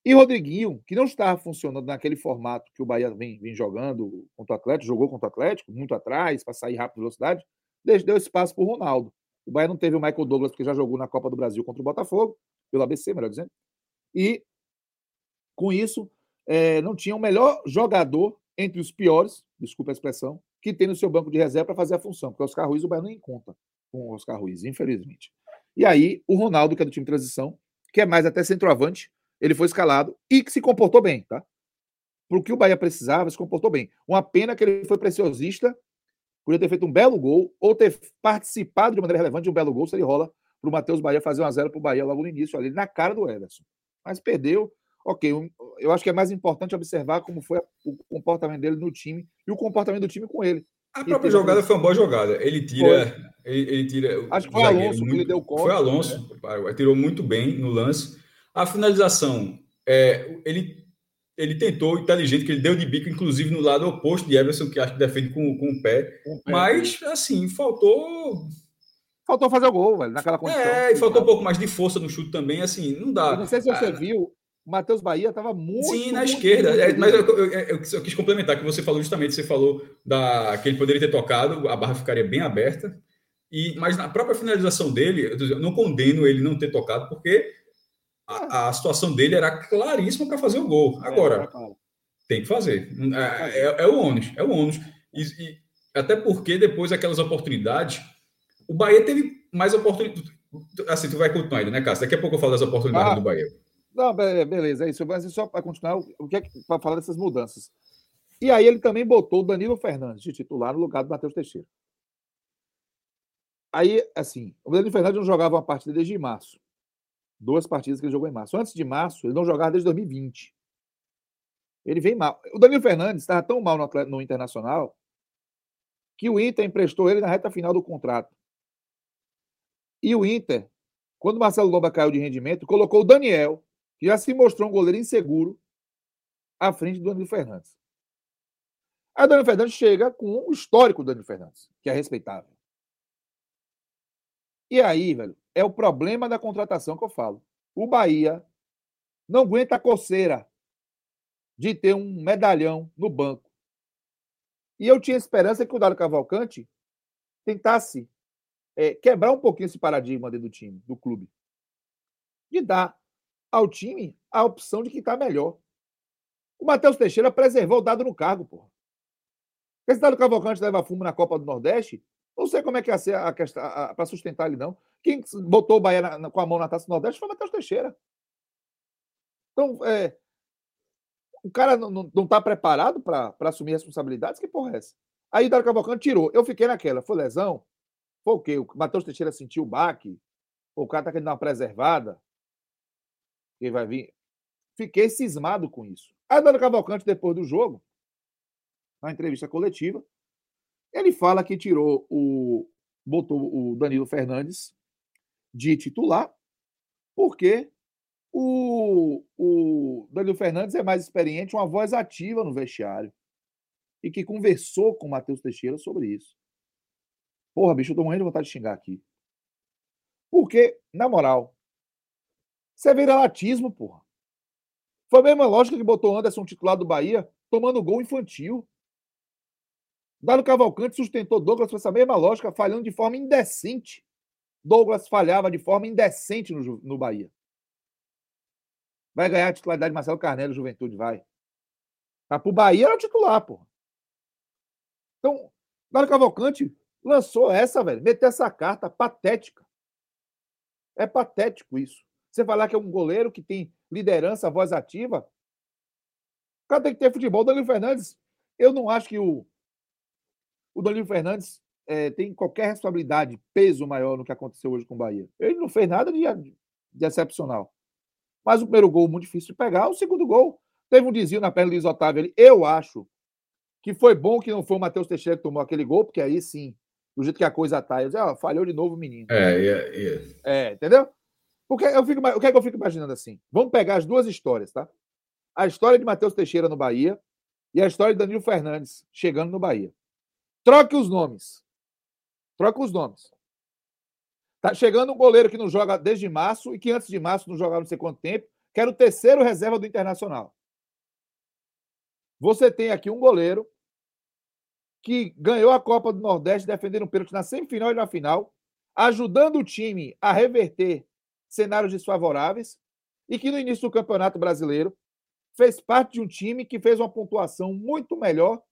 E Rodriguinho, que não estava funcionando naquele formato que o Bahia vem, vem jogando contra o Atlético, jogou contra o Atlético, muito atrás, para sair rápido velocidade, deu espaço para o Ronaldo. O Bahia não teve o Michael Douglas, porque já jogou na Copa do Brasil contra o Botafogo, pelo ABC, melhor dizendo. E, com isso, é, não tinha o melhor jogador entre os piores, desculpa a expressão, que tem no seu banco de reserva para fazer a função, porque o Oscar Ruiz o Bahia não encontra com o Oscar Ruiz, infelizmente. E aí, o Ronaldo, que é do time de transição, que é mais até centroavante, ele foi escalado e que se comportou bem, tá? Para o que o Bahia precisava, se comportou bem. Uma pena que ele foi preciosista, podia ter feito um belo gol, ou ter participado de maneira relevante de um belo gol, se ele rola para o Matheus Bahia fazer 1x0 para o Bahia logo no início, ali na cara do Everson. Mas perdeu. Ok, eu acho que é mais importante observar como foi o comportamento dele no time e o comportamento do time com ele. A própria jogada foi uma boa jogada. Ele tira. Ele, ele, tira. Acho que foi Alonso muito, que ele deu conta. Foi Alonso, né? tirou muito bem no lance. A finalização, é, ele, ele tentou, inteligente, que ele deu de bico, inclusive no lado oposto de Everson, que acho que defende com, com o pé. Com o pé. Mas, assim, faltou. Faltou fazer o gol, velho, naquela condição. É, e faltou um pouco mais de força no chute também, assim, não dá. Eu não sei se você viu, o Matheus Bahia estava muito. Sim, na muito esquerda. Muito é, mas eu, eu, eu, eu, quis complementar, que você falou justamente, você falou da, que ele poderia ter tocado, a barra ficaria bem aberta. E, mas na própria finalização dele, eu não condeno ele não ter tocado, porque a, a situação dele era claríssima para fazer o gol. É, Agora, tem que fazer. É, é, é, o ônus, é o ônus. E, e, até porque depois daquelas oportunidades, o Bahia teve mais oportunidades. Assim, tu vai continuar ainda, né, Cássio? Daqui a pouco eu falo das oportunidades ah, do Bahia. Não, beleza, é isso. Mas só para continuar, o que é para falar dessas mudanças. E aí ele também botou o Danilo Fernandes de titular no lugar do Matheus Teixeira. Aí, assim, o Danilo Fernandes não jogava uma partida desde março. Duas partidas que ele jogou em março. Antes de março, ele não jogava desde 2020. Ele vem mal. O Danilo Fernandes estava tão mal no, no Internacional que o Inter emprestou ele na reta final do contrato. E o Inter, quando o Marcelo Lomba caiu de rendimento, colocou o Daniel, que já se mostrou um goleiro inseguro, à frente do Danilo Fernandes. Aí o Danilo Fernandes chega com o histórico do Danilo Fernandes, que é respeitável. E aí, velho, é o problema da contratação que eu falo. O Bahia não aguenta a coceira de ter um medalhão no banco. E eu tinha esperança que o Dário Cavalcante tentasse é, quebrar um pouquinho esse paradigma dentro do time, do clube. De dar ao time a opção de quem está melhor. O Matheus Teixeira preservou o dado no cargo, porra. Esse dado Cavalcante leva fumo na Copa do Nordeste, não sei como é que ia ser a para sustentar ele, não. Quem botou o Bahia na, na, com a mão na taça do Nordeste foi o Matheus Teixeira. Então, é, o cara não está preparado para assumir responsabilidades? Que porra é essa? Aí o Dário Cavalcante tirou. Eu fiquei naquela. Foi lesão? Foi o quê? O Matheus Teixeira sentiu o baque? O cara está querendo dar uma preservada? Quem vai vir? Fiquei cismado com isso. Aí o Dário Cavalcante, depois do jogo, na entrevista coletiva, ele fala que tirou o. botou o Danilo Fernandes de titular, porque O, o Danilo Fernandes é mais experiente, uma voz ativa no vestiário. E que conversou com o Matheus Teixeira sobre isso. Porra, bicho, eu tô morrendo de vontade de xingar aqui. Porque, na moral, isso é viralatismo, porra. Foi a mesma lógica que botou Anderson titular do Bahia tomando gol infantil. Dado Cavalcante sustentou Douglas com essa mesma lógica, falhando de forma indecente. Douglas falhava de forma indecente no, no Bahia. Vai ganhar a titularidade de Marcelo Carneiro, Juventude, vai. Mas pro Bahia era titular, pô. Então, Dário Cavalcante lançou essa, velho. Meteu essa carta patética. É patético isso. Você falar que é um goleiro que tem liderança, voz ativa. O cara tem que ter futebol. O Danilo Fernandes, eu não acho que o, o Danilo Fernandes é, tem qualquer responsabilidade, peso maior no que aconteceu hoje com o Bahia. Ele não fez nada de, de excepcional. Mas o primeiro gol muito difícil de pegar, o segundo gol teve um desvio na perna do Luiz Otávio ali. Eu acho que foi bom que não foi o Matheus Teixeira que tomou aquele gol, porque aí sim, do jeito que a coisa tá, eu disse, ó, falhou de novo o menino. É, é, é. é entendeu? Porque eu fico, o que é que eu fico imaginando assim? Vamos pegar as duas histórias, tá? A história de Matheus Teixeira no Bahia e a história de Danilo Fernandes chegando no Bahia. Troque os nomes. Troca os nomes. Tá chegando um goleiro que não joga desde março e que antes de março não jogava não sei quanto tempo, que era o terceiro reserva do Internacional. Você tem aqui um goleiro que ganhou a Copa do Nordeste defendendo um pênalti na semifinal e na final, ajudando o time a reverter cenários desfavoráveis e que no início do Campeonato Brasileiro fez parte de um time que fez uma pontuação muito melhor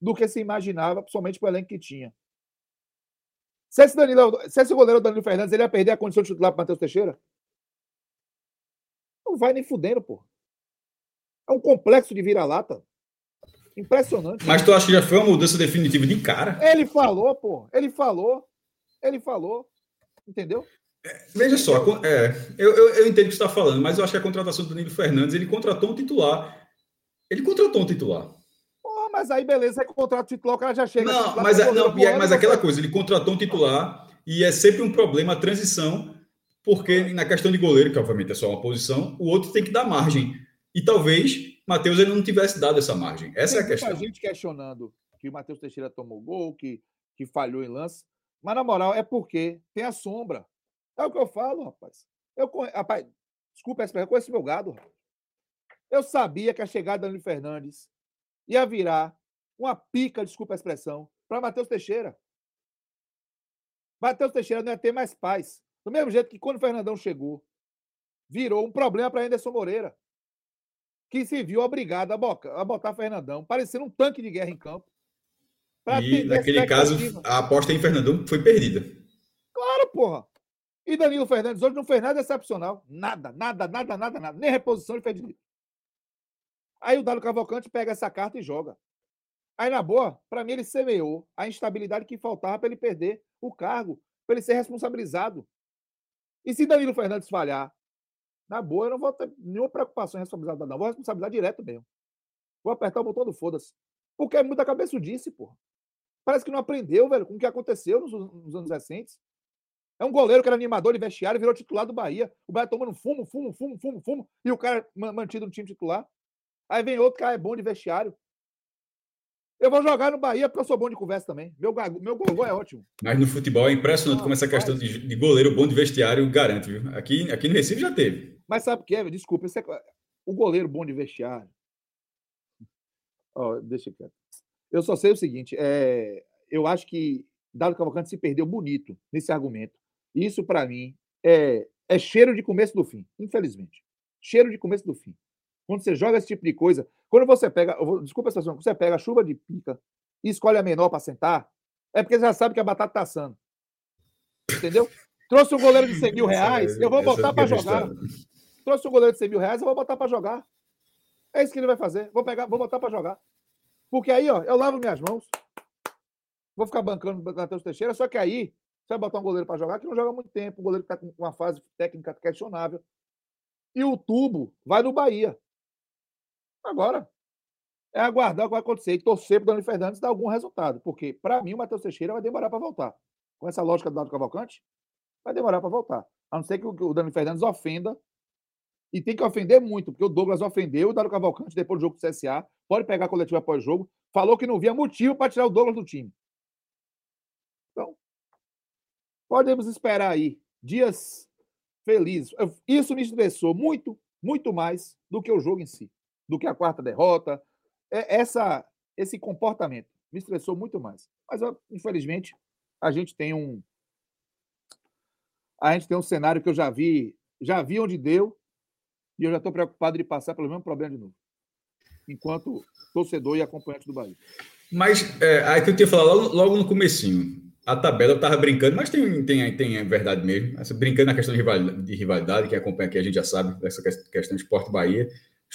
do que se imaginava, principalmente com o elenco que tinha. Se esse, Danilo, se esse goleiro Danilo Fernandes ele ia perder a condição de titular para Matheus Teixeira? Não vai nem fudendo, pô. É um complexo de vira-lata. Impressionante. Mas tu acha que já foi uma mudança definitiva de cara? Ele falou, pô. Ele falou. Ele falou. Entendeu? Veja só, é, eu, eu, eu, entendo o que você está falando, mas eu acho que a contratação do Danilo Fernandes, ele contratou um titular. Ele contratou um titular mas aí beleza, é contrato titular, o cara já chega. Não, mas, é, não, é, mas aquela coisa, ele contratou um titular e é sempre um problema a transição, porque na questão de goleiro, que obviamente é só uma posição, o outro tem que dar margem. E talvez Matheus ele não tivesse dado essa margem. Essa tem é a questão. Muita gente questionando que o Matheus Teixeira tomou gol, que, que falhou em lance. Mas na moral, é porque tem a sombra. É o que eu falo, rapaz. Eu, rapaz, desculpa eu conheço meu gado. Eu sabia que a chegada do Danilo Fernandes ia virar uma pica, desculpa a expressão, para Matheus Teixeira. Matheus Teixeira não ia ter mais paz. Do mesmo jeito que quando o Fernandão chegou, virou um problema para Anderson Moreira, que se viu obrigado a, boca, a botar Fernandão, parecendo um tanque de guerra em campo. E naquele caso, a aposta em Fernandão foi perdida. Claro, porra. E Danilo Fernandes hoje não fez nada excepcional. Nada, nada, nada, nada, nada. Nem reposição ele fez direito. Aí o Dado Cavalcante pega essa carta e joga. Aí, na boa, para mim, ele semeou a instabilidade que faltava para ele perder o cargo, para ele ser responsabilizado. E se Danilo Fernandes falhar, na boa, eu não vou ter nenhuma preocupação em responsabilizar, não. Vou responsabilizar direto mesmo. Vou apertar o botão do foda-se. Porque é muita cabeça disse, porra. Parece que não aprendeu, velho, com o que aconteceu nos, nos, anos recentes. É um goleiro que era animador de vestiário, virou titular do Bahia. O Bahia tomando fumo, fumo, fumo, fumo, fumo, e o cara mantido no time titular. Aí vem outro cara é bom de vestiário. Eu vou jogar no Bahia porque eu sou bom de conversa também. Meu, meu gol é ótimo. Mas no futebol é impressionante ah, como essa questão de, de, goleiro bom de vestiário garante, viu? Aqui, aqui no Recife já teve. Mas sabe o que é? Desculpa, é... o goleiro bom de vestiário. Oh, deixa quieto. Eu só sei o seguinte: é... eu acho que Dado Cavalcante se perdeu bonito nesse argumento. Isso, para mim, é... é cheiro de começo do fim, infelizmente. Cheiro de começo do fim. Quando você joga esse tipo de coisa, quando você pega, desculpa a situação, quando você pega a chuva de pica e escolhe a menor para sentar, é porque você já sabe que a batata está assando. Entendeu? Trouxe um goleiro de 100 mil reais, eu vou botar para jogar. Trouxe um goleiro de 100 mil reais, eu vou botar para jogar. É isso que ele vai fazer. Vou pegar, vou botar para jogar. Porque aí, ó, eu lavo minhas mãos. Vou ficar bancando o Matheus Teixeira, só que aí você vai botar um goleiro para jogar que não joga muito tempo, um goleiro que está com uma fase técnica questionável. E o tubo vai no Bahia. Agora, é aguardar o que vai acontecer e torcer para o Fernandes dar algum resultado. Porque, para mim, o Matheus Teixeira vai demorar para voltar. Com essa lógica do Dado Cavalcante, vai demorar para voltar. A não ser que o Dani Fernandes ofenda E tem que ofender muito, porque o Douglas ofendeu o Dário Cavalcante depois do jogo do CSA. Pode pegar a coletiva após jogo. Falou que não via motivo para tirar o Douglas do time. Então, podemos esperar aí dias felizes. Isso me estressou muito, muito mais do que o jogo em si, do que a quarta derrota. É, essa, esse comportamento me estressou muito mais. Mas, infelizmente, a gente tem um. A gente tem um cenário que eu já vi, já vi onde deu, e eu já estou preocupado de passar pelo mesmo problema de novo. Enquanto torcedor e acompanhante do Bahia. Mas é, aí que eu tinha falado logo, logo no comecinho. A tabela eu estava brincando, mas tem, tem, tem verdade mesmo. Essa, brincando na questão de rivalidade, de rivalidade, que acompanha aqui, a gente já sabe dessa questão de esporte Bahia.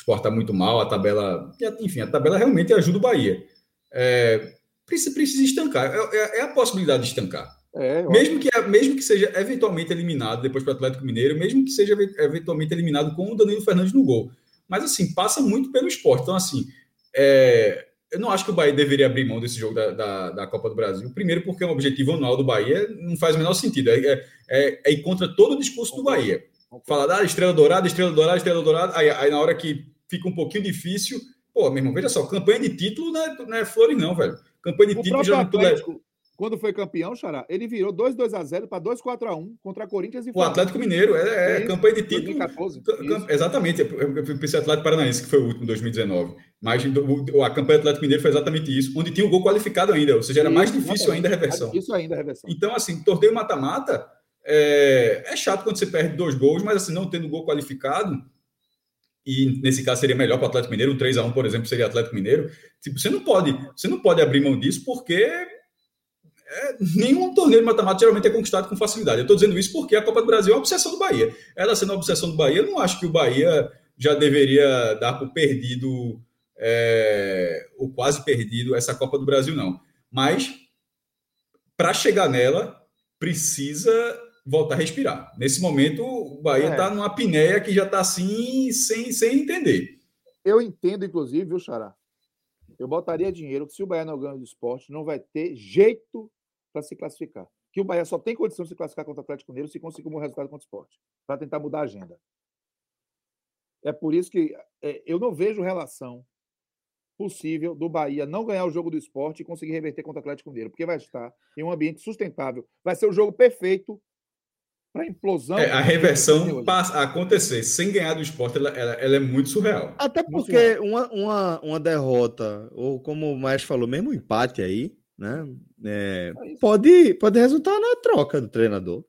O está muito mal, a tabela. Enfim, a tabela realmente ajuda o Bahia. É, precisa, precisa estancar. É, é, é, a possibilidade de estancar. É, mesmo, que, mesmo que seja eventualmente eliminado depois para o Atlético Mineiro, mesmo que seja eventualmente eliminado com o Danilo Fernandes no gol. Mas, assim, passa muito pelo esporte. Então, assim, é, eu não acho que o Bahia deveria abrir mão desse jogo da, da, da, Copa do Brasil. Primeiro, porque é um objetivo anual do Bahia, não faz o menor sentido. É, é, é, é contra todo o discurso do Bahia. Falar, ah, estrela dourada, estrela dourada, estrela dourada. Aí, aí, na hora que fica um pouquinho difícil, pô, meu irmão, veja só, campanha de título não é, não é flores, não, velho. Campanha de o título já não Atlético, quando foi campeão, Xará, ele virou 2 2 a 0 para 2 4 a 1 contra a Corinthians e O Atlético Mineiro, é, é, é campanha de título. 2014, exatamente, eu pensei Atlético Paranaense, que foi o último, 2019. Mas a campanha do Atlético Mineiro foi exatamente isso, onde tinha o gol qualificado ainda, ou seja, era mais difícil ainda a reversão. Isso ainda a reversão. Então, assim, torneio mata-mata é, é chato quando você perde dois gols, mas assim, não tendo gol qualificado, e nesse caso seria melhor para o Atlético Mineiro, um 3 a 1 por exemplo, seria Atlético Mineiro. Tipo, você não pode, você não pode abrir mão disso porque é, nenhum torneio de mata-mata geralmente é conquistado com facilidade. Eu estou dizendo isso porque a Copa do Brasil é uma obsessão do Bahia. Ela sendo a obsessão do Bahia, eu não acho que o Bahia já deveria dar por perdido é, ou quase perdido essa Copa do Brasil, não. Mas para chegar nela, precisa voltar a respirar. Nesse momento, o Bahia está é. numa apneia que já está assim, sem, sem entender. Eu entendo, inclusive, viu, Xará? Eu botaria dinheiro que se o Bahia não ganha do esporte, não vai ter jeito para se classificar. Que o Bahia só tem condição de se classificar contra o Atlético Mineiro se conseguir um resultado contra o esporte, para tentar mudar a agenda. É por isso que é, eu não vejo relação possível do Bahia não ganhar o jogo do esporte e conseguir reverter contra o Atlético Mineiro, porque vai estar em um ambiente sustentável. Vai ser o jogo perfeito para implosão. É, a reversão passa a acontecer sem ganhar do esporte, ela, ela, ela é muito surreal. Até porque uma, uma, uma derrota, ou como o Maestro falou, mesmo um empate aí, né? É, é pode, pode resultar na troca do treinador.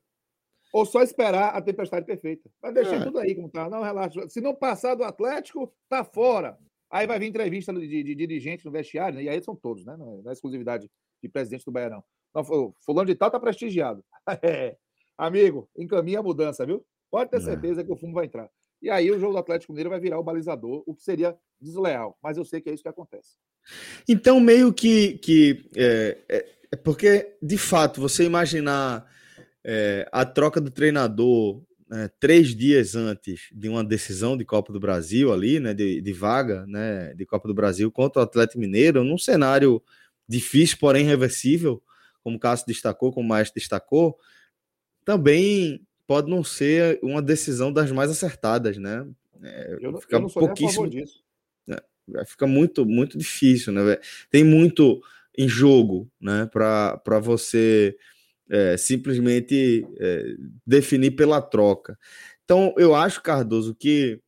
Ou só esperar a tempestade perfeita. Vai deixar é. tudo aí como tá. Não, relaxa. Se não passar do Atlético, tá fora. Aí vai vir entrevista de, de, de dirigente no vestiário, né? e aí são todos, né? Não é, é exclusividade de presidente do Bahia, não. não fulano de tal tá prestigiado. É. Amigo, encaminha a mudança, viu? Pode ter é. certeza que o fumo vai entrar. E aí o jogo do Atlético Mineiro vai virar o balizador, o que seria desleal. Mas eu sei que é isso que acontece. Então, meio que. que é, é, é porque, de fato, você imaginar é, a troca do treinador né, três dias antes de uma decisão de Copa do Brasil ali, né, de, de vaga né, de Copa do Brasil contra o Atlético Mineiro, num cenário difícil, porém reversível, como o Cássio destacou, como o Maestro destacou, também pode não ser uma decisão das mais acertadas, né? É, eu, fica eu não sou pouquíssimo disso. É, fica muito, muito difícil, né? Tem muito em jogo, né? Para você é, simplesmente é, definir pela troca. Então, eu acho, Cardoso, que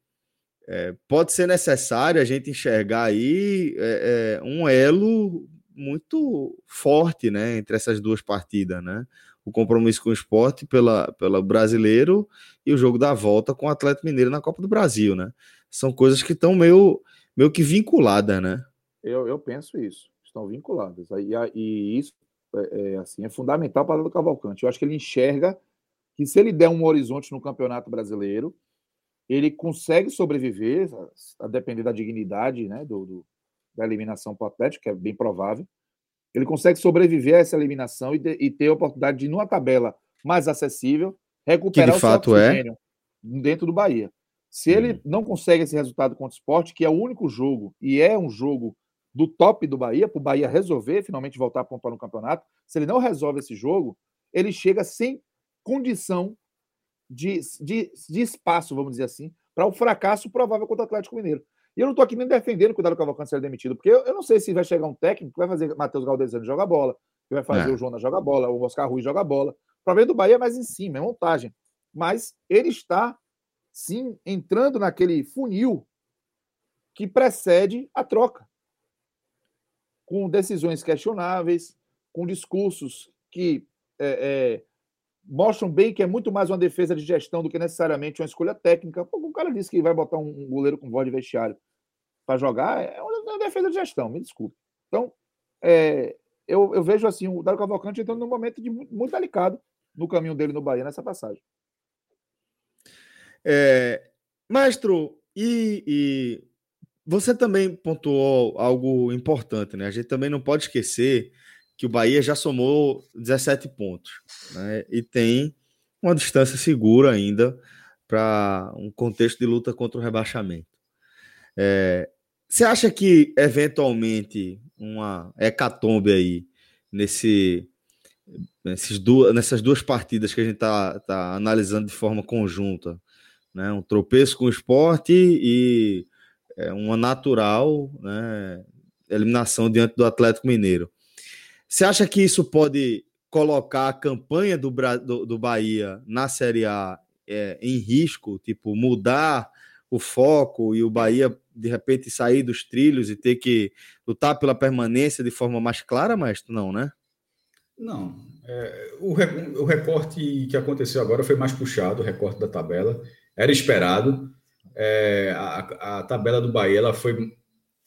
é, pode ser necessário a gente enxergar aí é, é, um elo muito forte, né, entre essas duas partidas, né? o compromisso com o esporte pela, pela brasileiro e o jogo da volta com o Atlético Mineiro na Copa do Brasil, né? São coisas que estão meio, meio que vinculadas, né? Eu, eu penso isso, estão vinculadas. E, e isso é, é, assim, é fundamental para o Cavalcante. Eu acho que ele enxerga que se ele der um horizonte no Campeonato Brasileiro, ele consegue sobreviver, a, depender da dignidade né, do, do da eliminação para o Atlético, que é bem provável, ele consegue sobreviver a essa eliminação e, de, e ter a oportunidade de, numa tabela mais acessível, recuperar que de fato é dentro do Bahia. Se ele hum. não consegue esse resultado contra o esporte, que é o único jogo, e é um jogo do top do Bahia, para o Bahia resolver finalmente voltar a pontuar no campeonato, se ele não resolve esse jogo, ele chega sem condição de, de, de espaço, vamos dizer assim, para o fracasso provável contra o Atlético Mineiro. E eu não estou aqui nem defendendo que o Dário Cavalcante seja demitido, porque eu, eu, não sei se vai chegar um técnico que vai fazer Matheus Galdesano jogar bola, que vai fazer é. o Jonas jogar bola, o Oscar Ruiz jogar bola. O problema do Bahia é mais em cima, é montagem. Mas ele está, sim, entrando naquele funil que precede a troca. Com decisões questionáveis, com discursos que é, é, mostram bem que é muito mais uma defesa de gestão do que necessariamente uma escolha técnica. O cara disse que vai botar um goleiro com voz de vestiário para jogar, é uma defesa de gestão, me desculpe. Então, é, eu, eu, vejo assim o Dário Cavalcante entrando num momento de muito, muito, delicado no caminho dele no Bahia nessa passagem. É, Maestro, e, e, você também pontuou algo importante, né? A gente também não pode esquecer que o Bahia já somou 17 pontos, né? E tem uma distância segura ainda para um contexto de luta contra o rebaixamento. É, você acha que, eventualmente, uma hecatombe aí, nesse, nesses duas, nessas duas partidas que a gente está tá analisando de forma conjunta, né? um tropeço com o esporte e é, uma natural né, eliminação diante do Atlético Mineiro. Você acha que isso pode colocar a campanha do, do, do Bahia na Série A é, em risco, tipo, mudar o foco e o Bahia de repente sair dos trilhos e ter que lutar pela permanência de forma mais clara, mas não, né? Não. É, o, o recorte que aconteceu agora foi mais puxado, o recorte da tabela. Era esperado. É, a, a, tabela do Bahia ela foi,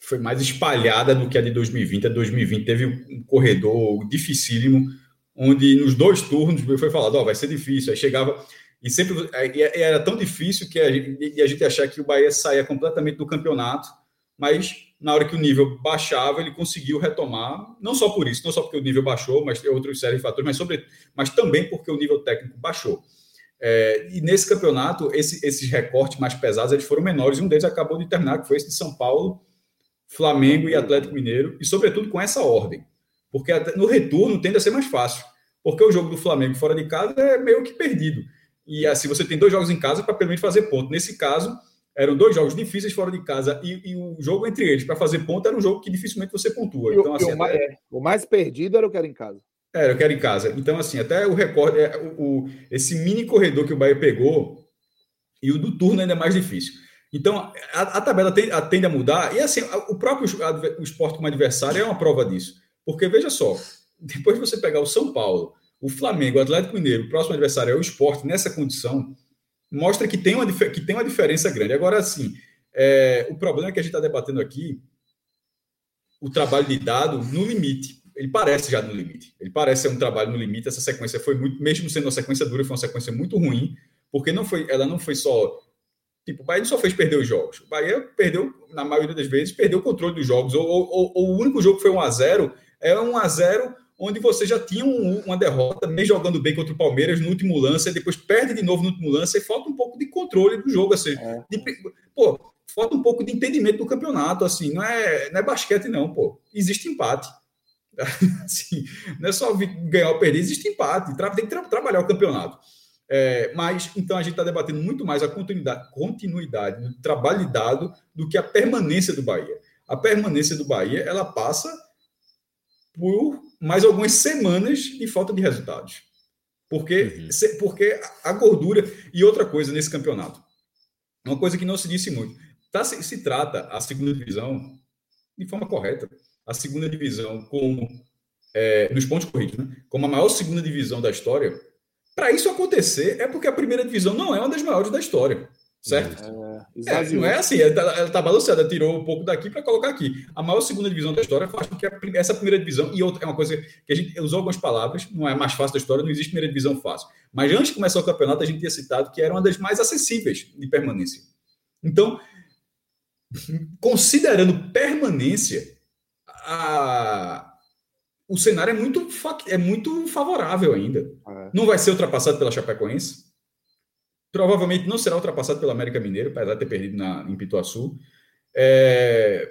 foi mais espalhada do que a de 2020. A de 2020 teve um corredor dificílimo, onde nos dois turnos foi falado: oh, vai ser difícil. Aí chegava e sempre e era tão difícil que a gente, a gente achar que o Bahia saía completamente do campeonato, mas na hora que o nível baixava, ele conseguiu retomar, não só por isso, não só porque o nível baixou, mas tem outros séries de fatores, mas, sobre, mas também porque o nível técnico baixou. É, e nesse campeonato, esse, esses recortes mais pesados eles foram menores, e um deles acabou de terminar, que foi esse de São Paulo, Flamengo e Atlético Mineiro, e sobretudo com essa ordem, porque no retorno tende a ser mais fácil, porque o jogo do Flamengo fora de casa é meio que perdido. E assim, você tem dois jogos em casa para pelo menos fazer ponto. Nesse caso, eram dois jogos difíceis fora de casa e, e o jogo entre eles para fazer ponto era um jogo que dificilmente você pontua. Então, assim, o, mais, até... o mais perdido era o que era em casa. Era, eu quero em casa. Então, assim, até o recorde, é, o, o, esse mini corredor que o Bahia pegou e o do turno ainda é mais difícil. Então, a, a tabela tende, a, tende, a mudar. E, assim, o próprio o esporte como adversário é uma prova disso. Porque, veja só, depois de você pegar o São Paulo, o Flamengo, o Atlético Mineiro, o próximo adversário é o esporte, nessa condição, mostra que tem uma, que tem uma diferença grande. Agora, assim, é, o problema é que a gente está debatendo aqui o trabalho de dado no limite. Ele parece já no limite. Ele parece ser um trabalho no limite. Essa sequência foi muito, mesmo sendo uma sequência dura, foi uma sequência muito ruim, porque não foi, ela não foi só. Tipo, o Bahia não só fez perder os jogos. O Bahia perdeu, na maioria das vezes, perdeu o controle dos jogos. Ou, ou, ou o único jogo que foi 1 a 0 é 1 a 0 onde você já tinha um, uma derrota, nem jogando bem contra o Palmeiras no último lance, depois perde de novo no último lance, e falta um pouco de controle do jogo, assim. É. De, pô, falta um pouco de entendimento do campeonato, assim, não é, não é basquete não, pô. Existe empate. assim, não é só ganhar ou perder, existe empate, tem que tra trabalhar o campeonato. É, mas, então, a gente está debatendo muito mais a continuidade, continuidade do trabalho dado do que a permanência do Bahia. A permanência do Bahia, ela passa por mais algumas semanas de falta de resultados. Porque, uhum. porque a gordura. E outra coisa nesse campeonato. Uma coisa que não se disse muito. Tá, se, se trata a segunda divisão de forma correta. A segunda divisão como. É, nos pontos corridos, né? como a maior segunda divisão da história. Para isso acontecer, é porque a primeira divisão não é uma das maiores da história. Certo? É, é, não é assim, ela está tá balanceada, tirou um pouco daqui para colocar aqui. A maior segunda divisão da história faz com que a, essa primeira divisão, e outra, é uma coisa que a gente usou algumas palavras, não é mais fácil da história, não existe primeira divisão fácil. Mas antes de começar o campeonato, a gente tinha citado que era uma das mais acessíveis de permanência. Então, considerando permanência, a, o cenário é muito, é muito favorável ainda. É. Não vai ser ultrapassado pela Chapecoense provavelmente não será ultrapassado pelo América Mineiro, apesar de ter perdido na, em Pituaçu. É,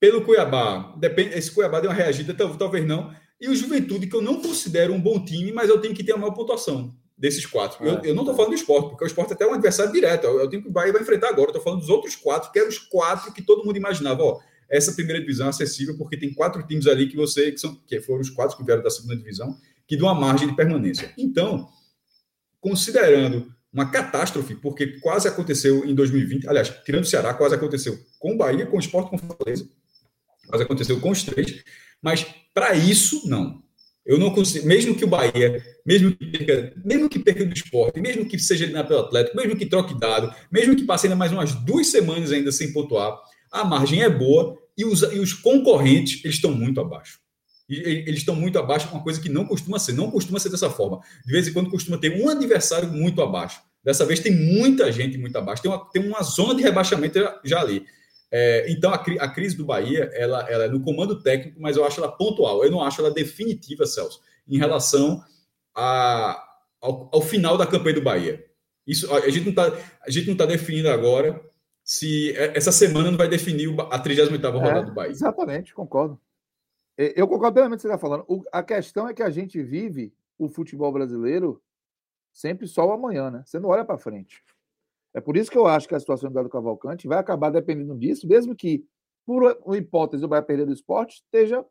pelo Cuiabá, depende, esse Cuiabá deu uma reagida, talvez não. E o Juventude, que eu não considero um bom time, mas eu tenho que ter a maior pontuação. desses quatro. eu, eu, não estou falando do esporte, porque o esporte é até um adversário direto. Eu, eu tenho que o Bahia vai enfrentar agora. Estou falando dos outros quatro, que eram os quatro que todo mundo imaginava. Ó, essa primeira divisão é acessível, porque tem quatro times ali que você, que, são, que foram os quatro que vieram da segunda divisão, que dão uma margem de permanência. Então, considerando uma catástrofe, porque quase aconteceu em 2020, aliás, tirando o Ceará, quase aconteceu com o Bahia, com o Esporte, com o Fortaleza, quase aconteceu com os três, mas para isso, não. Eu não consigo, mesmo que o Bahia, mesmo que perca, mesmo que perca do esporte, mesmo que seja na pelo Atlético, mesmo que troque dado, mesmo que passe ainda mais umas duas semanas ainda sem pontuar, a margem é boa e os, e os concorrentes eles estão muito abaixo. Eles estão muito abaixo, uma coisa que não costuma ser, não costuma ser dessa forma. De vez em quando costuma ter um adversário muito abaixo. Dessa vez tem muita gente muito abaixo, tem uma, tem uma zona de rebaixamento já, já ali. É, então, a, a, crise do Bahia, ela, ela é no comando técnico, mas eu acho ela pontual. Eu não acho ela definitiva, Celso, em relação a, ao, ao final da campanha do Bahia. Isso, a gente não está tá definindo agora se é, essa semana não vai definir a 38ª é, rodada do Bahia. Exatamente, concordo. Eu concordo plenamente com o que você está falando. O, a questão é que a gente vive o futebol brasileiro sempre só o amanhã, né? Você não olha para frente. É por isso que eu acho que a situação do Galo Cavalcante vai acabar dependendo disso, mesmo que, por uma hipótese, o Bahia perder do esporte, esteja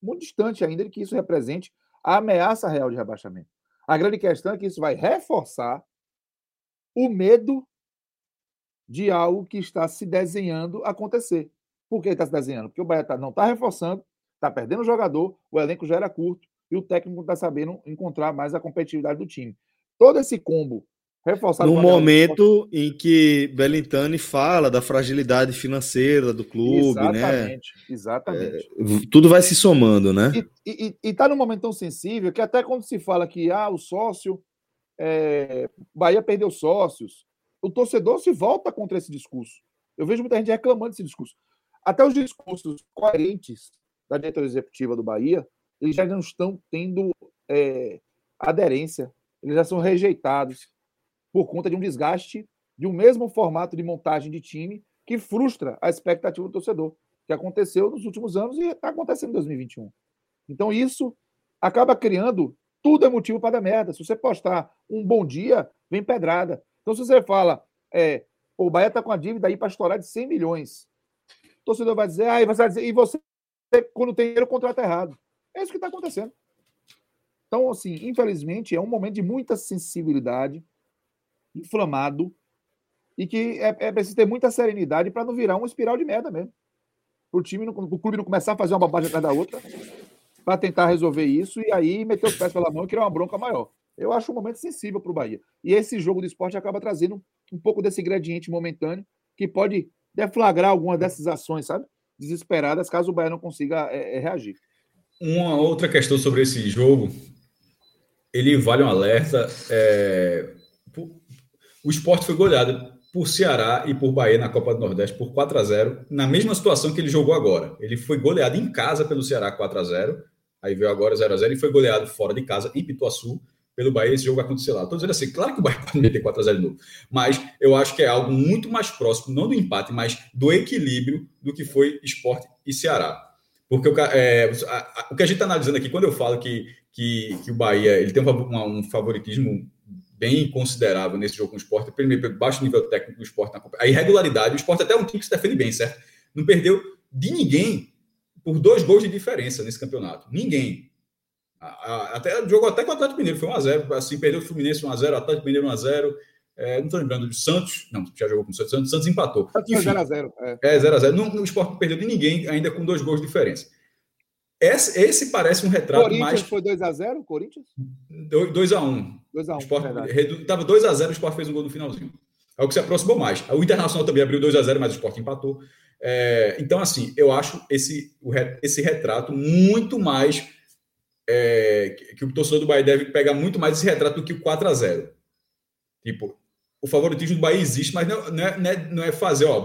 muito distante ainda de que isso represente a ameaça real de rebaixamento. A grande questão é que isso vai reforçar o medo de algo que está se desenhando acontecer. Por que está se desenhando? Porque o Bahia tá, não está reforçando, está perdendo o jogador, o elenco já era curto e o técnico está sabendo encontrar mais a competitividade do time. Todo esse combo Reforçado no momento em que Belintani fala da fragilidade financeira do clube, exatamente, né? Exatamente. É, tudo vai se somando, né? E está num momento tão sensível que até quando se fala que ah, o sócio, é, Bahia perdeu sócios, o torcedor se volta contra esse discurso. Eu vejo muita gente reclamando desse discurso. Até os discursos coerentes da diretoria executiva do Bahia, eles já não estão tendo é, aderência, eles já são rejeitados por conta de um desgaste de um mesmo formato de montagem de time que frustra a expectativa do torcedor, que aconteceu nos últimos anos e está acontecendo em 2021. Então, isso acaba criando tudo é motivo para dar merda. Se você postar um bom dia, vem pedrada. Então, se você fala, é, o Bahia está com a dívida aí para estourar de 100 milhões, o torcedor vai dizer, ah, e você dizer, e você, quando tem dinheiro, contrata errado. É isso que está acontecendo. Então, assim, infelizmente, é um momento de muita sensibilidade, inflamado e que é, é preciso ter muita serenidade para não virar uma espiral de merda mesmo. O time, o clube não começar a fazer uma bobagem atrás da outra para tentar resolver isso e aí meter os pés pela mão e criar uma bronca maior. Eu acho um momento sensível para o Bahia. E esse jogo do esporte acaba trazendo um pouco desse ingrediente momentâneo que pode deflagrar algumas dessas ações, sabe? Desesperadas, caso o Bahia não consiga é, é, reagir. Uma outra questão sobre esse jogo, ele vale um alerta. É, o esporte foi goleado por Ceará e por Bahia na Copa do Nordeste por 4 a 0 na mesma situação que ele jogou agora. Ele foi goleado em casa pelo Ceará 4 a 0 aí veio agora 0 a 0 e foi goleado fora de casa em Pituaçu pelo Bahia. Esse jogo vai acontecer lá. Estou dizendo assim, claro que o Bahia pode meter 4 a 0 de novo, mas eu acho que é algo muito mais próximo, não do empate, mas do equilíbrio do que foi esporte e Ceará. Porque o, é, o que a gente está analisando aqui, quando eu falo que, que, que o Bahia ele tem um, favoritismo bem considerável nesse jogo com o esporte, primeiro, baixo nível técnico do esporte na. A irregularidade, o esporte até é um time que se defende bem, certo? Não perdeu de ninguém por dois gols de diferença nesse campeonato. Ninguém. Até jogou até com o Atlético Mineiro, foi 1x0. Assim, perdeu o Fluminense 1x0, Atlético Mineiro 1x0. É, não estou lembrando de Santos, não, já jogou com o Santos, Santos, Santos empatou. 0x0. É, 0x0. É, o esporte não perdeu de ninguém, ainda com dois gols de diferença. Esse, esse parece um retrato Corinthians mais. foi 2x0, Corinthians? 2x1. 2x1. Estava 2x0, o Sport fez um gol no finalzinho. É o que se aproximou mais. O Internacional também abriu 2x0, mas o Sport empatou. É, então, assim, eu acho esse, esse retrato muito mais. É, que o torcedor do Bahia deve pegar muito mais esse retrato do que o 4x0. Tipo, o favoritismo do Bahia existe, mas não, não, é, não, é, não é fazer, ó,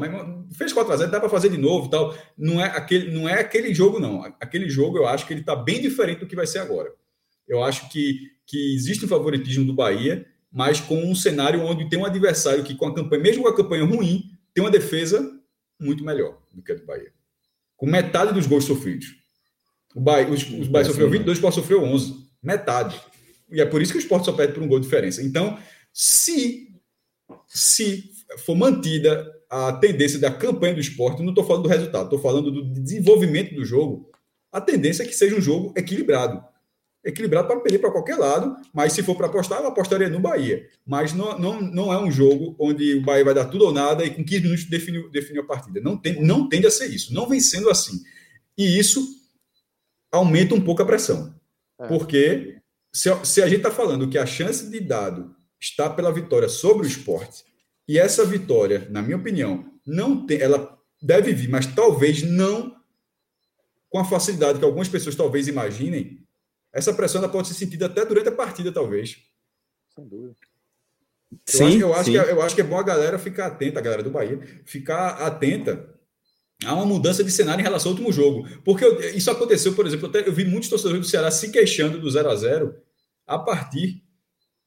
fez 4x0, dá para fazer de novo tal. Não é, aquele, não é aquele jogo, não. Aquele jogo eu acho que ele está bem diferente do que vai ser agora. Eu acho que, que existe um favoritismo do Bahia, mas com um cenário onde tem um adversário que, com a campanha, mesmo com a campanha ruim, tem uma defesa muito melhor do que a do Bahia. Com metade dos gols sofridos. O Bahia, os, os Bahia sofreu 22, o Sport sofreu 11. Metade. E é por isso que o esporte só perde por um gol de diferença. Então, se, se for mantida a tendência da campanha do esporte, não estou falando do resultado, estou falando do desenvolvimento do jogo, a tendência é que seja um jogo equilibrado. Equilibrado para perder para qualquer lado, mas se for para apostar, eu apostaria no Bahia. Mas não, não, não é um jogo onde o Bahia vai dar tudo ou nada e com 15 minutos define, define a partida. Não, tem, não tende a ser isso. Não vem sendo assim. E isso aumenta um pouco a pressão. É. Porque se, se a gente está falando que a chance de dado está pela vitória sobre o esporte, e essa vitória, na minha opinião, não tem, ela deve vir, mas talvez não com a facilidade que algumas pessoas talvez imaginem, essa pressão ela pode ser sentida até durante a partida, talvez. Sem dúvida. Eu, sim, acho, eu, acho que, é, eu acho que é bom a galera ficar atenta, a galera do Bahia, ficar atenta a uma mudança de cenário em relação ao último jogo. Porque eu, isso aconteceu, por exemplo, eu, até, eu vi muitos torcedores do Ceará se queixando do 0 a 0 a partir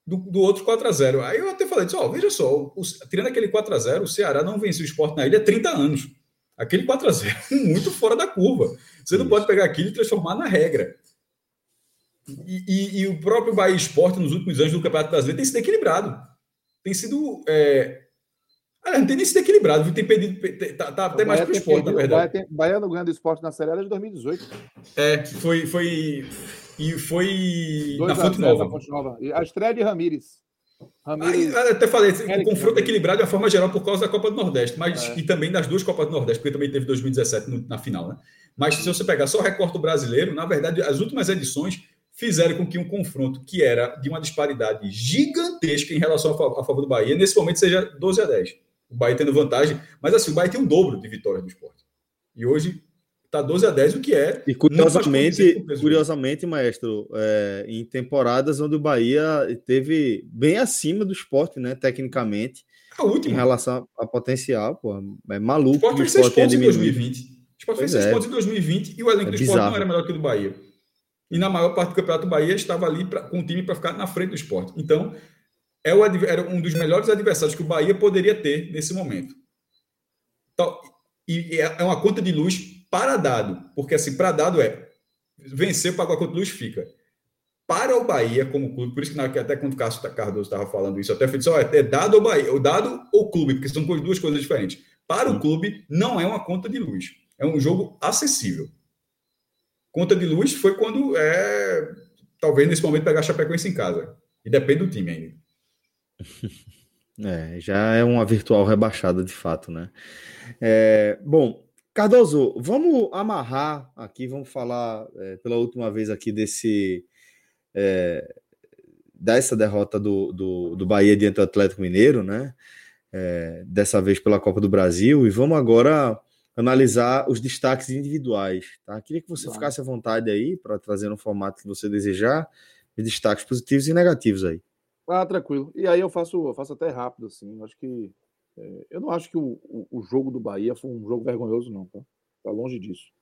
do, do outro 4 a 0 Aí eu até falei, ó, veja só, o, tirando aquele 4 a 0 o Ceará não venceu o esporte na ilha há 30 anos. Aquele 4 a 0 muito fora da curva. Você não pode pegar aquilo e transformar na regra. E, e, e, o próprio Bahia Esporte, nos últimos anos do Campeonato Brasileiro, tem sido equilibrado. Tem sido. É... Ah, não tem nem sido equilibrado, viu? tem perdido. Tá, tá até mais para o esporte, perdido, na verdade. Bahia, tem, Bahia não ganha do esporte na Série A de 2018. É, foi. foi e foi na Fonte Nova. na Fonte Nova. A estreia de Ramires. Ramires... Aí, até falei, o confronto equilibrado de uma forma geral por causa da Copa do Nordeste, mas é. e também das duas Copas do Nordeste, porque também teve 2017 no, na final, né? Mas se você pegar só o recorte brasileiro, na verdade, as últimas edições fizeram com que um confronto que era de uma disparidade gigantesca em relação a, favor do Bahia, nesse momento seja 12 a 10. O Bahia tendo vantagem, mas assim, o Bahia tem um dobro de vitórias do esporte. E hoje está 12 a 10, o que é. E curiosamente, curiosamente maestro, é, em temporadas onde o Bahia teve bem acima do esporte, né, tecnicamente. A última. Em relação a potencial, pô, é maluco. O esporte fez 6 pontos em 2020. O esporte fez 6 é. pontos em 2020 e o elenco é do esporte não era melhor que o do Bahia. E na maior parte do campeonato Bahia estava ali pra, com o time para ficar na frente do esporte. Então, é o, era um dos melhores adversários que o Bahia poderia ter nesse momento. Então, e é, é uma conta de luz para dado, porque assim, para dado é vencer, pagar a conta de luz, fica. Para o Bahia, como clube, por isso que até quando o Cássio Cardoso estava falando isso, até falei assim, é dado ou Bahia, o dado ou clube, porque são duas coisas diferentes. Para o clube, não é uma conta de luz. É um jogo acessível. Conta de luz foi quando é. Talvez nesse momento pegar a Chapecoense em casa. E depende do time ainda. É, já é uma virtual rebaixada de fato, né? É, bom, Cardoso, vamos amarrar aqui, vamos falar é, pela última vez aqui desse. É, dessa derrota do, do, do Bahia diante do Atlético Mineiro, né? É, dessa vez pela Copa do Brasil, e vamos agora analisar os destaques individuais. Tá? Queria que você ficasse à vontade aí para trazer no formato que você desejar, os destaques positivos e negativos aí. Ah, tranquilo. E aí eu faço, eu faço até rápido, assim. Acho que. É, eu não acho que o, o, o, jogo do Bahia foi um jogo vergonhoso, não, tá? Tá longe disso.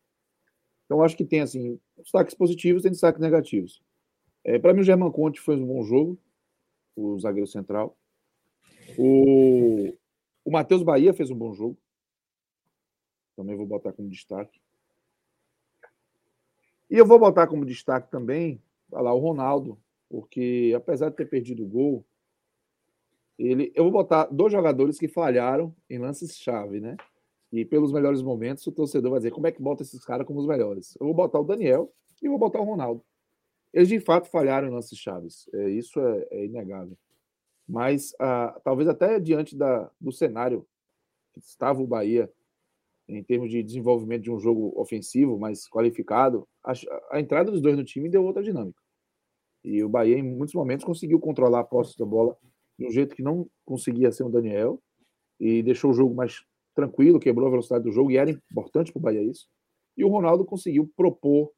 Então, acho que tem, assim, destaques positivos tem destaques negativos. É, para mim, o German Conte fez um bom jogo, o zagueiro central. O, o Matheus Bahia fez um bom jogo. Também vou botar como destaque. E eu vou botar como destaque também, lá, o Ronaldo, porque apesar de ter perdido o gol, ele, eu vou botar dois jogadores que falharam em lances-chave, né? E pelos melhores momentos, o torcedor vai dizer como é que bota esses caras como os melhores. Eu vou botar o Daniel e vou botar o Ronaldo. Eles de fato falharam em lances-chaves, é, isso é, é, inegável. Mas ah, talvez até diante da, do cenário que estava o Bahia em termos de desenvolvimento de um jogo ofensivo mais qualificado, a, a, entrada dos dois no time deu outra dinâmica. E o Bahia, em muitos momentos, conseguiu controlar a posse da bola de um jeito que não conseguia ser o Daniel e deixou o jogo mais tranquilo, quebrou a velocidade do jogo e era importante para o Bahia isso. E o Ronaldo conseguiu propor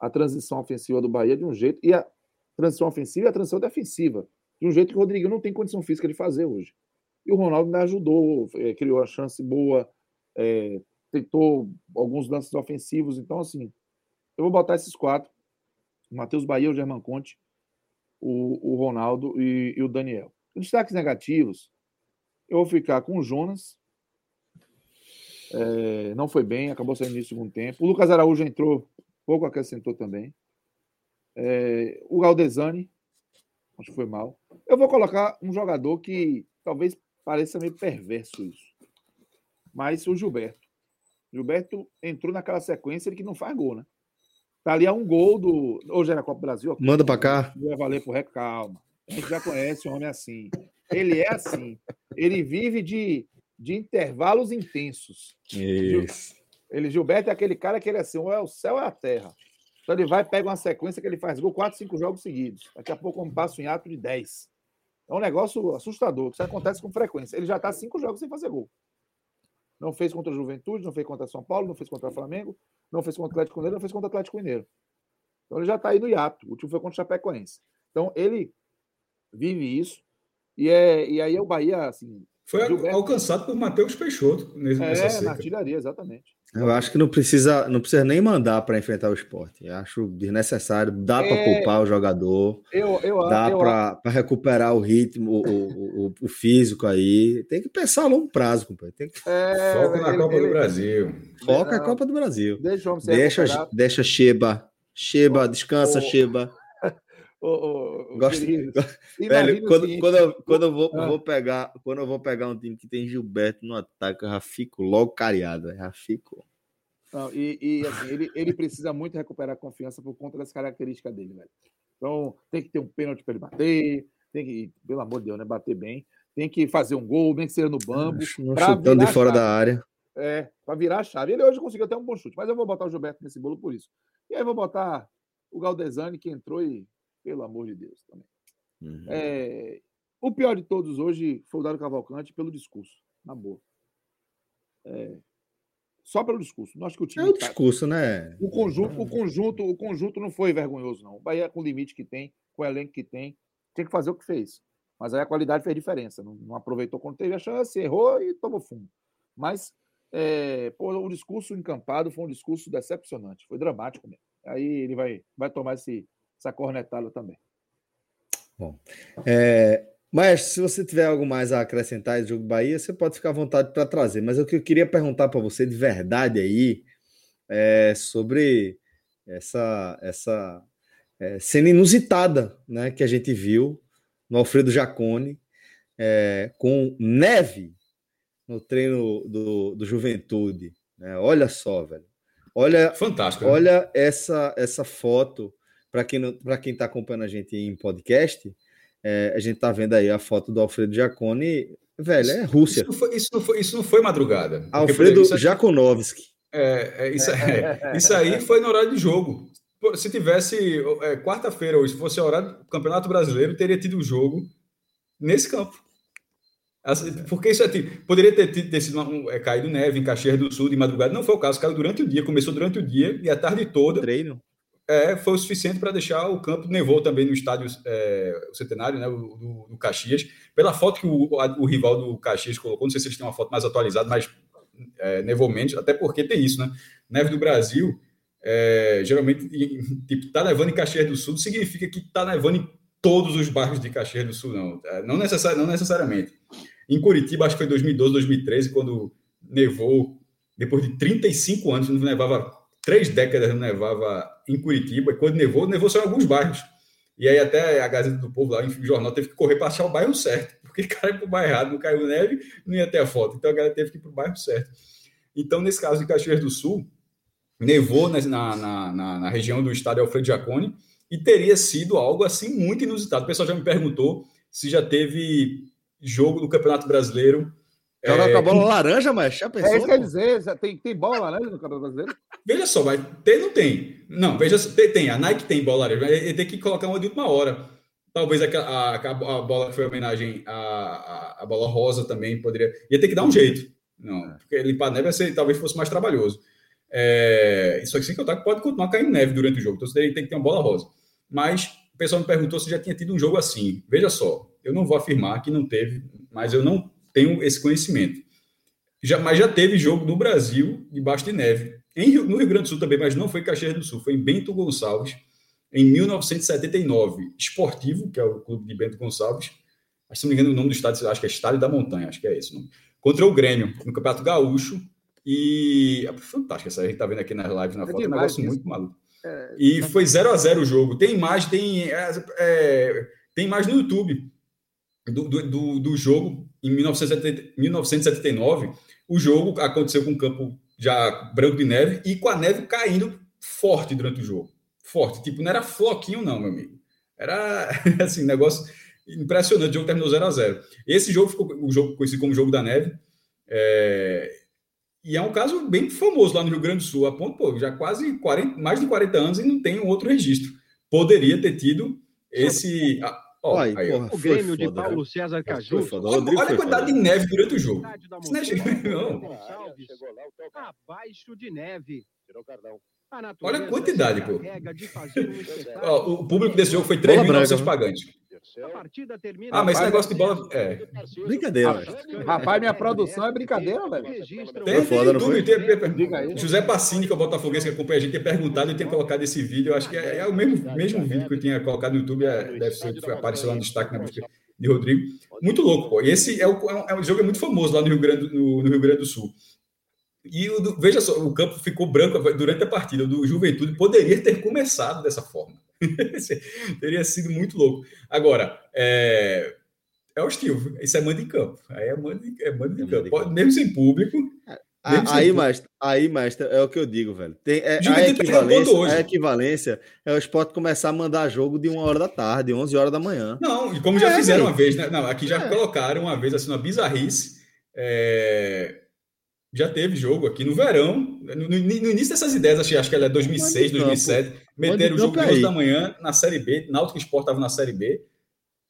a transição ofensiva do Bahia de um jeito, e a transição ofensiva e a transição defensiva, de um jeito que o Rodrigo não tem condição física de fazer hoje. E o Ronaldo ainda ajudou, é, criou a chance boa, é, tentou alguns lances ofensivos. Então, assim, eu vou botar esses quatro: Matheus Bahia, o German Conte, o, o Ronaldo e, e o Daniel. Destaques negativos, eu vou ficar com o Jonas. É, não foi bem, acabou saindo no segundo tempo. O Lucas Araújo entrou, pouco acrescentou também. É, o Galdesani, Acho que foi mal. Eu vou colocar um jogador que talvez pareça meio perverso isso. Mas o Gilberto. Gilberto entrou naquela sequência que não faz gol, né? Tá ali a um gol do. Hoje era Copa do Brasil. Manda para cá. Vai valer pro Rec, calma. A gente já conhece o homem assim. Ele é assim. Ele vive de, de intervalos intensos. Isso. Ele, Gilberto é aquele cara que ele é assim, ou é o céu ou é a terra. Então ele vai, pega uma sequência que ele faz gol, quatro, cinco jogos seguidos. Daqui a pouco um passo em ato de 10. É um negócio assustador, que isso acontece com frequência. Ele já está cinco jogos sem fazer gol. Não fez contra a Juventude, não fez contra São Paulo, não fez contra o Flamengo, não fez contra o Atlético Mineiro, não fez contra o Atlético Mineiro. Então ele já está aí no hiato. O último foi contra o Chapecoense. Então ele vive isso. E, é, e aí é o Bahia, assim. Foi Gilberto... alcançado por Matheus Peixoto nessa é, na artilharia, exatamente. Eu acho que não precisa, não precisa nem mandar para enfrentar o esporte. Eu acho desnecessário. Dá é... para poupar o jogador. Eu, eu, dá para recuperar o ritmo, o, o, o, físico aí. Tem que pensar a longo prazo, companheiro. Tem que... É, Foca na ele, Copa ele... do Brasil. Foca na Copa do Brasil. Deixa deixa, deixa Sheba. Sheba, descansa, o... Sheba. O, o, Gosto, velho, quando, quando, eu, quando eu vou, ah. vou pegar, quando eu vou pegar um time que tem Gilberto no ataque, eu já fico logo cariado, já fico. Não, e, e assim, ele, ele precisa muito recuperar a confiança por conta das características dele, velho. Então, tem que ter um pênalti para ele bater, tem que, pelo amor de Deus, né, bater bem, tem que fazer um gol, nem que seja no bambo. chutando de fora da área. É, para virar a chave. Ele hoje conseguiu até um bom chute, mas eu vou botar o Gilberto nesse bolo por isso. E aí eu vou botar o Galdesani, que entrou e pelo amor de Deus também. Uhum. É, o pior de todos hoje foi o Dário Cavalcante pelo discurso, na boa. É, só pelo discurso. Não acho que o time. É o tá... discurso, né? O conjunto, o conjunto, o conjunto não foi vergonhoso, não. O Bahia, com o limite que tem, com o elenco que tem, tem que fazer o que fez. Mas aí a qualidade fez diferença. Não, não aproveitou quando teve a chance, errou e tomou fundo. Mas é, pô, o discurso encampado foi um discurso decepcionante, foi dramático mesmo. Aí ele vai, vai tomar esse, essa cornetada também. Bom, é, mas se você tiver algo mais a acrescentar do jogo Bahia, você pode ficar à vontade para trazer. Mas o que eu queria perguntar para você de verdade aí é sobre essa essa é, cena inusitada, né, que a gente viu no Alfredo Jacone é, com neve no treino do, do Juventude. Né? Olha só, velho. Olha, fantástico. Né? Olha essa essa foto para quem para quem está acompanhando a gente em podcast, é, a gente está vendo aí a foto do Alfredo Jacone, velho, é Rússia. Isso não foi, isso não foi, isso não foi madrugada. Alfredo isso, Jakonovski. É, é, isso, é, isso aí foi no horário de jogo. Se tivesse é, quarta-feira hoje, se fosse o horário do Campeonato Brasileiro, teria tido o jogo nesse campo. Assim, porque isso é, tipo, poderia ter, ter sido um, é, caído neve em Caxias do Sul de madrugada, não foi o caso, caiu durante o dia, começou durante o dia e a tarde toda. Treino é, foi o suficiente para deixar o campo nevou também no estádio é, o Centenário, né, do, do, Caxias. Pela foto que o, a, o, rival do Caxias colocou, não sei se vocês têm uma foto mais atualizada, mas é, nevou menos, até porque tem isso, né? Neve do Brasil, é, geralmente, tipo, tá nevando em Caxias do Sul, significa que tá nevando em todos os bairros de Caxias do Sul, não. É, não, necessari não necessariamente. Em Curitiba, acho que foi 2012, 2013, quando nevou, depois de 35 anos, não nevava três décadas não nevava em Curitiba, e quando nevou, nevou só em alguns bairros. E aí até a Gazeta do Povo lá, enfim, o jornal teve que correr para achar o bairro certo, porque caiu para o bairro errado, não caiu neve, não ia ter a foto. Então a galera teve que ir para o bairro certo. Então, nesse caso de Caxias do Sul, nevou na, na, na, na região do estado Alfredo Jaconi, e teria sido algo assim muito inusitado. O pessoal já me perguntou se já teve jogo do Campeonato Brasileiro Jogar é, com a bola laranja, mas já pensou? É isso que quer dizer, tem, tem bola laranja no Campeonato Brasileiro? Veja só, vai ter não tem. Não, veja tem, tem. A Nike tem bola laranja, ele tem que colocar uma de última hora. Talvez a, a, a bola que foi homenagem à, a, a bola rosa também poderia. Ia ter que dar um jeito. Não, porque limpar neve ia ser, talvez fosse mais trabalhoso. É, isso aqui sem contar que pode continuar caindo neve durante o jogo. Então você tem que ter uma bola rosa. Mas o pessoal me perguntou se já tinha tido um jogo assim. Veja só, eu não vou afirmar que não teve, mas eu não tenho esse conhecimento. Já, mas já teve jogo no Brasil debaixo de neve. Em, no Rio Grande do Sul também, mas não foi em Caxias do Sul, foi em Bento Gonçalves, em 1979. Esportivo, que é o clube de Bento Gonçalves. Acho, se não me engano, o nome do estádio, acho que é Estádio da Montanha, acho que é esse o nome. Contra o Grêmio, no Campeonato Gaúcho. E é fantástico essa a gente tá vendo aqui nas lives na é foto, é um negócio isso. muito maluco. É, e foi 0 a 0 o jogo. Tem imagem, tem. É, é, Tem mais no YouTube do, do, do jogo em 1970, 1979. O jogo aconteceu com o campo já branco de neve e com a neve caindo forte durante o jogo. Forte. Tipo, não era floquinho, não, meu amigo. Era assim, negócio impressionante. O jogo terminou 0 a 0 Esse jogo ficou o jogo conhecido como Jogo da Neve. É, e é um caso bem famoso lá no Rio Grande do Sul, a ponto, pô, já quase 40, mais de 40 anos e não tem um outro registro. Poderia ter tido esse. Aí, aí, porra, o Grêmio de Paulo né? César Caju. Olha, olha a quantidade de neve durante o jogo. Isso não é não. Abaixo de neve. Tirou cardão. Olha a quantidade, pô. Ó, o público desse jogo foi 3.900 pagantes. Ah, mas esse negócio de bola. É. Brincadeira. Rapaz, minha produção é brincadeira, velho. Tem, é foda, tem, tem, José Passini, que é o Botafoguense que acompanha a gente, tem perguntado e tem colocado esse vídeo. Eu acho que é, é o mesmo, mesmo vídeo que eu tinha colocado no YouTube. É, deve ser, foi, apareceu lá no destaque na busca de Rodrigo. Muito louco, pô. E esse é, o, é um jogo é muito famoso lá no Rio Grande, no, no Rio Grande do Sul. E o, veja só, o campo ficou branco durante a partida. O do Juventude poderia ter começado dessa forma. Teria sido muito louco. Agora, é, é hostil. Isso é mando em campo. Aí é mando, é mando em é campo. Pode, mesmo sem público. É, aí, mas aí, mestre, é o que eu digo, velho. Tem, é, a, equivalência, a equivalência é o esporte começar a mandar jogo de uma hora da tarde, 11 horas da manhã. Não, e como já é, fizeram uma vez, né? Não, aqui já é. colocaram uma vez assim, uma bizarrice. É, já teve jogo aqui no verão, no, no, no início dessas ideias, acho, acho que ela é 2006, 2007, meteram o jogo de 11 da manhã na Série B, Náutico Sport estava na Série B,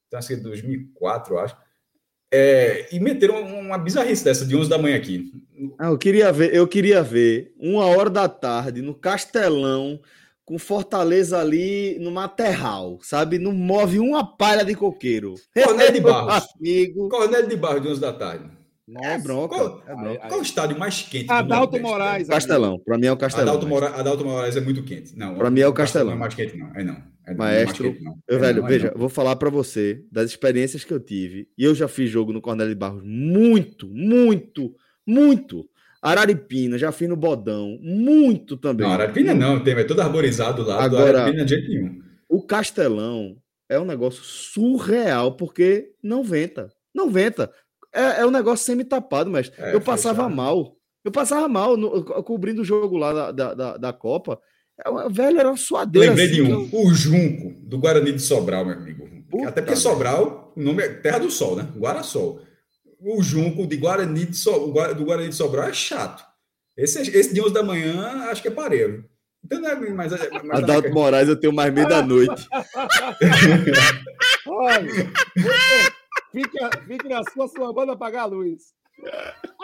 então acho que 2004, acho, é, e meteram uma bizarrice dessa de 11 da manhã aqui. Ah, eu queria ver, eu queria ver uma hora da tarde no Castelão com Fortaleza ali no Materral, sabe? Não move uma palha de coqueiro. Cornélio de Barros. Amigo. Cornélio de Barros de 11 da tarde. Não, é bronca. Qual, é bronca. qual o estádio mais quente? Adalto Moraes. Castelão. Para mim é o Castelão. Adalto, Mora, Adalto Moraes é muito quente. Não. Para mim é o Castelão. Não é mais quente, não. É não. É Maestro, não é não. Eu, velho, é veja, não. vou falar para você das experiências que eu tive. E eu já fiz jogo no Cornélio de Barros muito, muito, muito. Araripina, já fiz no Bodão, muito também. Não, Araripina não, tem, é todo arborizado lá. Agora, Araripina de jeito nenhum. O Castelão é um negócio surreal, porque não venta. Não venta. É, é um negócio semi-tapado, mas é, eu passava fechado. mal. Eu passava mal no, cobrindo o jogo lá da, da, da Copa. É, velho, era uma suadeira. Lembrei assim, de um, eu... o Junco, do Guarani de Sobral, meu amigo. Puta Até porque Sobral, o nome é Terra do Sol, né? Guarasol. O Junco de Guarani de so, do Guarani de Sobral é chato. Esse, esse de 11 da manhã, acho que é pareiro. Então não é mais. mais Adalto Moraes, eu tenho mais meia da noite. Olha, Fica, fique na sua, sua banda apagar a luz.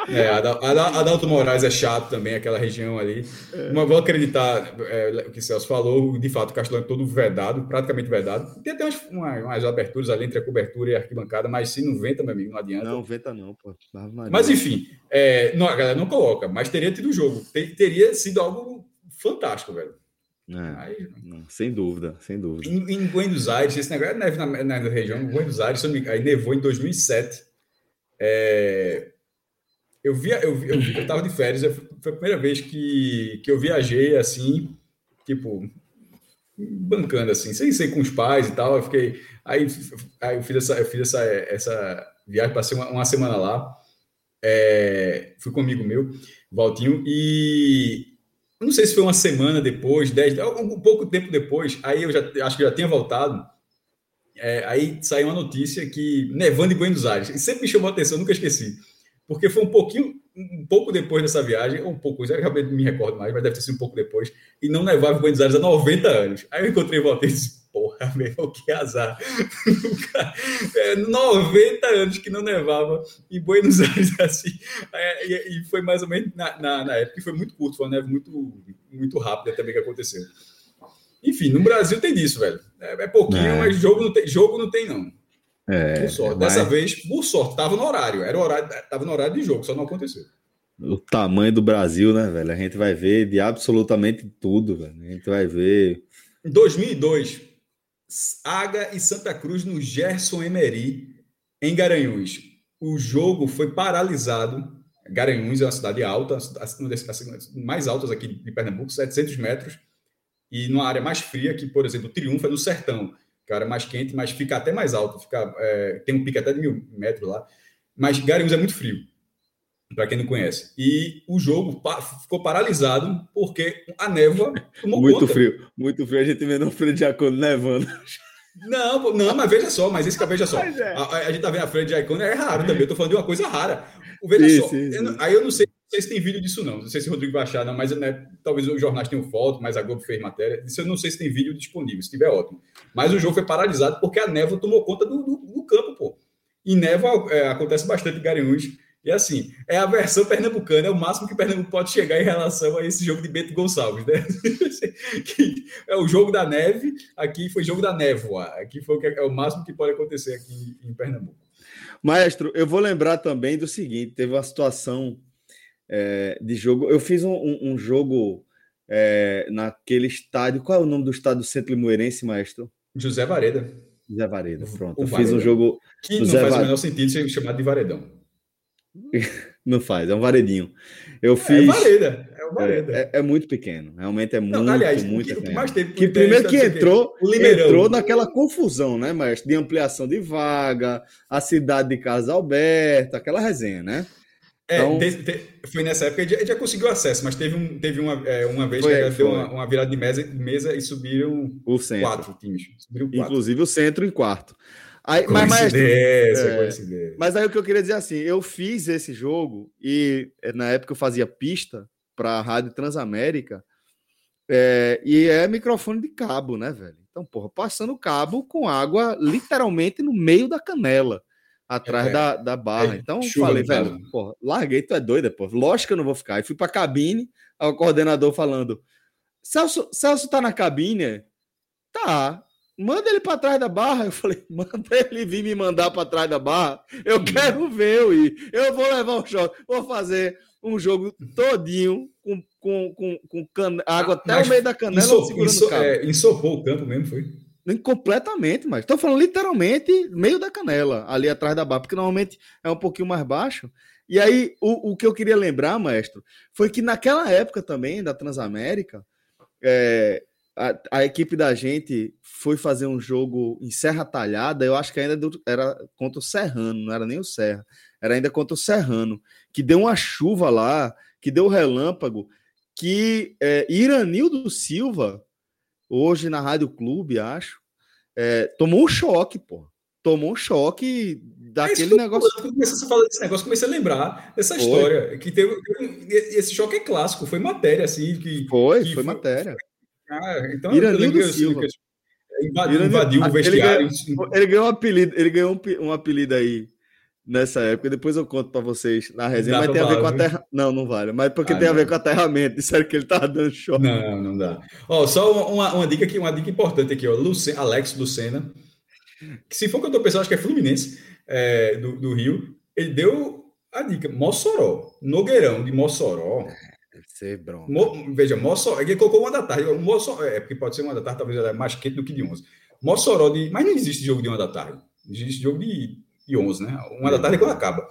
É, Adalto Moraes é chato também, aquela região ali. É. Mas vou acreditar é, o que o Celso falou, de fato, o Castelão é todo vedado, praticamente vedado. Tem até umas, umas, umas, aberturas ali entre a cobertura e a arquibancada, mas se não venta, meu amigo, não adianta. Não, venta não, pô. Mas enfim, é, não, a galera não coloca, mas teria tido jogo. Ter, teria sido algo fantástico, velho. É, Aí, não, sem dúvida, sem dúvida. Em, em, Buenos Aires, esse negócio é neve na, na, região, Buenos Aires, aí nevou em 2007. É, eu vi, eu, eu, eu tava de férias, foi a primeira vez que, que eu viajei assim, tipo, bancando assim, sem ser com os pais e tal. Eu fiquei. Aí, aí eu fiz essa, eu fiz essa, essa viagem, passei uma, uma semana lá. É, fui com um amigo meu, Valtinho, e não sei se foi uma semana depois, dez, um pouco tempo depois, aí eu já acho que já tinha voltado. É, aí saiu uma notícia que nevando em Buenos Aires. E sempre me chamou a atenção, nunca esqueci. Porque foi um pouquinho, um pouco depois dessa viagem, ou um pouco, já acabei de me recordo mais, mas deve ter sido um pouco depois, e não nevava em Buenos Aires há 90 anos. Aí eu encontrei o Valtinho e disse, porra, meu, que azar. é, 90 anos que não nevava em Buenos Aires assim. É, e, foi mais ou menos na, na, na, época, foi muito curto, foi uma neve muito, muito rápida também que aconteceu. Enfim, no Brasil tem disso, velho. É, é pouquinho, é. mas jogo não tem, jogo não tem, não. É, por sorte. Dessa vez, por sorte, tava no horário. Era horário, tava no horário de jogo, só não aconteceu. O tamanho do Brasil, né, velho? A gente vai ver de absolutamente tudo, velho. A gente vai ver. Em 2002, Aga e Santa Cruz no Gerson Emery, em Garanhuns. O jogo foi paralisado. Garanhuns é uma cidade alta, uma das mais altas aqui de Pernambuco, 700 metros, e numa área mais fria que, por exemplo, Triunfo é no Sertão, que é área mais quente, mas fica até mais alto, fica, é, tem um pico até de mil metros lá. Mas Garanhuns é muito frio, para quem não conhece. E o jogo pa ficou paralisado porque a névoa tomou muito conta. frio, muito frio. A gente vendo o frio de acordo nevando. Não, não, mas veja só, mas esse que veja só. É. A, a, gente tá vendo a frente de Icon é raro também. Eu tô falando de uma coisa rara. O veja sim, só. Sim, sim. Eu, aí eu não sei, não sei, se tem vídeo disso, não. Não sei se o Rodrigo vai achar, não, mas né, talvez os jornais tenham foto, mas a Globo fez matéria. Isso eu não sei se tem vídeo disponível. Se tiver, ótimo. Mas o jogo foi paralisado porque a névoa tomou conta do, do, do campo, pô. E névoa é, acontece bastante em Garanhuns. E assim, é a versão pernambucana, é o máximo que Pernambuco pode chegar em relação a esse jogo de Bento Gonçalves, né? é o jogo da neve, aqui foi jogo da névoa. Aqui foi é o máximo que pode acontecer aqui em Pernambuco. Maestro, eu vou lembrar também do seguinte: teve uma situação é, de jogo. Eu fiz um, um, um jogo é, naquele estádio. Qual é o nome do estádio do Centro Limoeirense, maestro? José Vareda. José Vareda, pronto. O eu Vareda. fiz um jogo. Que não Zé faz o menor sentido ser chamado de Varedão. Não faz, é um varedinho. Eu é, fiz. É vareda, é vareda. É, é, muito pequeno, realmente é muito, aliás, muito que, pequeno. Que, que primeiro que entrou, entrou naquela confusão, né, mas de ampliação de vaga, a cidade de Casa Alberto, aquela resenha, né? É, então, foi nessa época que já conseguiu acesso, mas teve, um, teve uma, é, uma vez foi, que deu uma, uma, virada de mesa, mesa e subiram o centro. quatro times. Subiram quatro. Inclusive o centro em quarto. Aí, mas, coincidência, é. Mas aí o que eu queria dizer assim, eu fiz esse jogo e eh, na época eu fazia pista para a Rádio Transamérica é, e é microfone de cabo, né, velho? Então, porra, passando cabo com água literalmente no meio da canela, atrás é, da, da barra. É, então, falei, velho, porra, larguei, tu é doida, pô. Lógico que eu não vou ficar. E fui pra cabine, o coordenador falando: Celso, Celso tá na cabine? Tá manda ele para trás da barra. Eu falei, manda ele vir me mandar para trás da barra. Eu quero ver eu ir. Eu vou levar um choque. Vou fazer um jogo todinho com, com, com, com can... água até Mas o meio da canela isso, segurando o. É, ensopou o campo mesmo, foi? Completamente, mas estou falando literalmente meio da canela, ali atrás da barra, porque normalmente é um pouquinho mais baixo. E aí, o, o que eu queria lembrar, maestro, foi que naquela época também da Transamérica, é, a, a, equipe da gente foi fazer um jogo em Serra Talhada, eu acho que ainda era contra o Serrano, não era nem o Serra, era ainda contra o Serrano, que deu uma chuva lá, que deu relâmpago, que é, Iranildo Silva, hoje na Rádio Clube, acho, é, tomou um choque, pô. Tomou um choque daquele é negócio. Quando comecei a falar desse negócio, comecei a lembrar dessa foi. história. Que teve, esse choque é clássico, foi matéria, assim. Que, foi, que foi, foi matéria. Ah, então Iranildo Silva. Invadiu, invadiu o vestiário. Ele ganhou, ele ganhou, um apelido, ele ganhou um, um apelido aí nessa época. Depois eu conto para vocês na resenha, mas tem a ver com a terra. Não, não vale. Mas porque ah, tem não. a ver com aterramento. Disseram que ele tava dando choque. Não, não dá. Ó, só uma, uma, dica aqui, uma dica importante aqui, ó. Lucena, Alex Lucena, que se for que eu tô pensando, acho que é Fluminense é, do, do Rio. Ele deu a dica: Mossoró, Nogueirão de Mossoró. Deve ser bronca. Mo, veja, Mossoró. Ele colocou uma da tarde. Mossoró, é porque pode ser uma da tarde, talvez ela é mais quente do que de 11. Mossoró de. Mas não existe jogo de uma da tarde. Existe jogo de, de 11, né? Uma é, da tarde é quando acaba.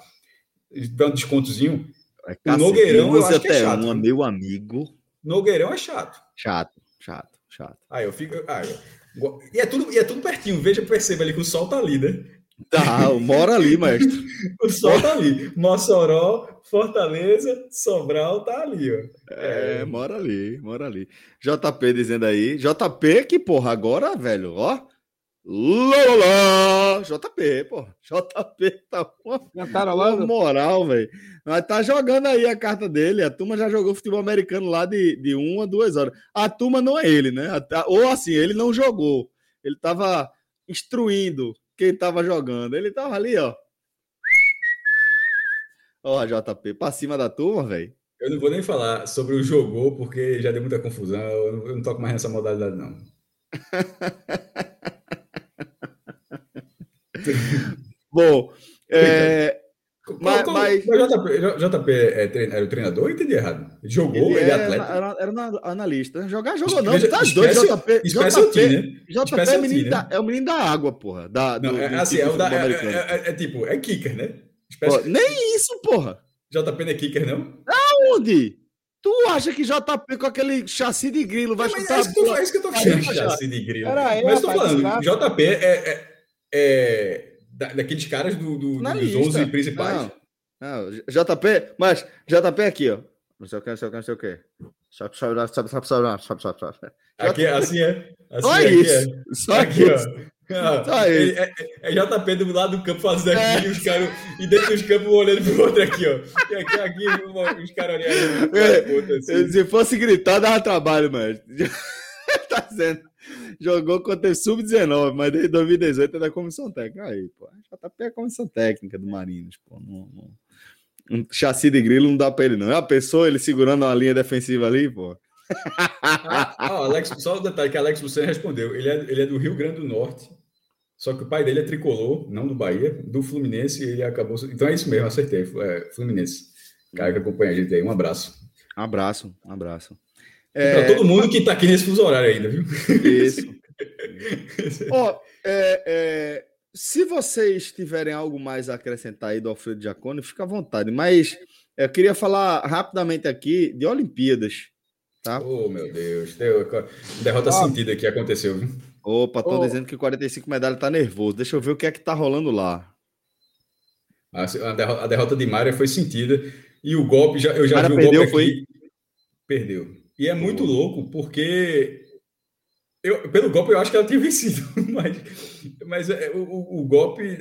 Dá um descontozinho. É, o Nogueirão eu acho que é chato. Uma, meu amigo. Nogueirão é chato. Chato, chato, chato. Aí eu fico. Aí, eu, e, é tudo, e é tudo pertinho. Veja, perceba ali que o sol tá ali, né? Tá, mora ali, mestre. o sol tá ali. Mossoró, Fortaleza, Sobral tá ali, ó. É, é, mora ali, mora ali. JP dizendo aí. JP que, porra, agora, velho, ó. Lolá! JP, porra. JP tá uma, uma moral, velho. Mas tá jogando aí a carta dele. A turma já jogou futebol americano lá de, de uma a duas horas. A turma não é ele, né? Ou assim, ele não jogou. Ele tava instruindo quem tava jogando. Ele tava ali, ó. Ó, JP, pra cima da turma, velho. Eu não vou nem falar sobre o jogou, porque já deu muita confusão. Eu não, eu não toco mais nessa modalidade, não. Bom, é, mas, mas... JP, JP é, era o treinador ou entendi errado? Ele jogou, ele, ele é atleta? Era, era, analista. Jogar, jogou não. Tá doido, JP. JP, JP, JP é, menino né? da, é o menino da água, porra. Da, não, do, é, assim, é, da, é, é, é, tipo, é kicker, né? Pô, nem isso, porra. JP não é kicker, não? Aonde? Tu acha que JP com aquele chassi de grilo vai chutar? É isso, que é isso que eu tô falando, chassi de grilo. Aí, mas eu tô falando, JP é, é, é daqueles caras do, do, dos lista. 11 principais. Não, não, JP, mas JP aqui, ó. Não sei o que, não sei o que, não sei o que. Sobe, sobe, sobe, sobe, sobe, sobe, sobe, sobe. Aqui, assim é. Assim Só é, isso. É. Só aqui, isso. ó. Só é, isso. É, é, JP do lado do campo fazendo aqui é. e os caras. E dentro dos campos olhando pro outro aqui, ó. E aqui, aqui os caras olhando. É, assim. Se fosse gritar, dava trabalho, mas. tá. Jogou contra o Sub-19, mas desde 2018 é da comissão técnica. Aí, pô. JP é a comissão técnica do Marinos, pô. Não, não um chassi de grilo não dá pra ele, não. É a pessoa, ele segurando uma linha defensiva ali, pô. ah, Alex, só um detalhe que Alex você respondeu. Ele é, ele é do Rio Grande do Norte. Só que o pai dele é tricolor, não do Bahia, do Fluminense, e ele acabou. Então é isso mesmo, acertei. É, Fluminense. Cara que acompanha a gente aí. Um abraço. Um abraço, um abraço. É... Para todo mundo que está aqui nesse fuso horário ainda, viu? Isso. Ó, oh, é, é, se vocês tiverem algo mais a acrescentar aí do Alfredo Giacone, fica à vontade. Mas eu queria falar rapidamente aqui de Olimpíadas. Tá? Oh, meu Deus. Deu, derrota ah. sentida que aconteceu. Viu? Opa, tô oh. dizendo que 45 medalhas tá nervoso. Deixa eu ver o que é que tá rolando lá. A, derrota, a derrota de Mária foi sentida. E o golpe, já, eu já Mária vi o perdeu, golpe aqui. Foi? Perdeu. E é muito louco, porque eu, pelo golpe, eu acho que ela tinha vencido, mas, mas é, o, o, golpe,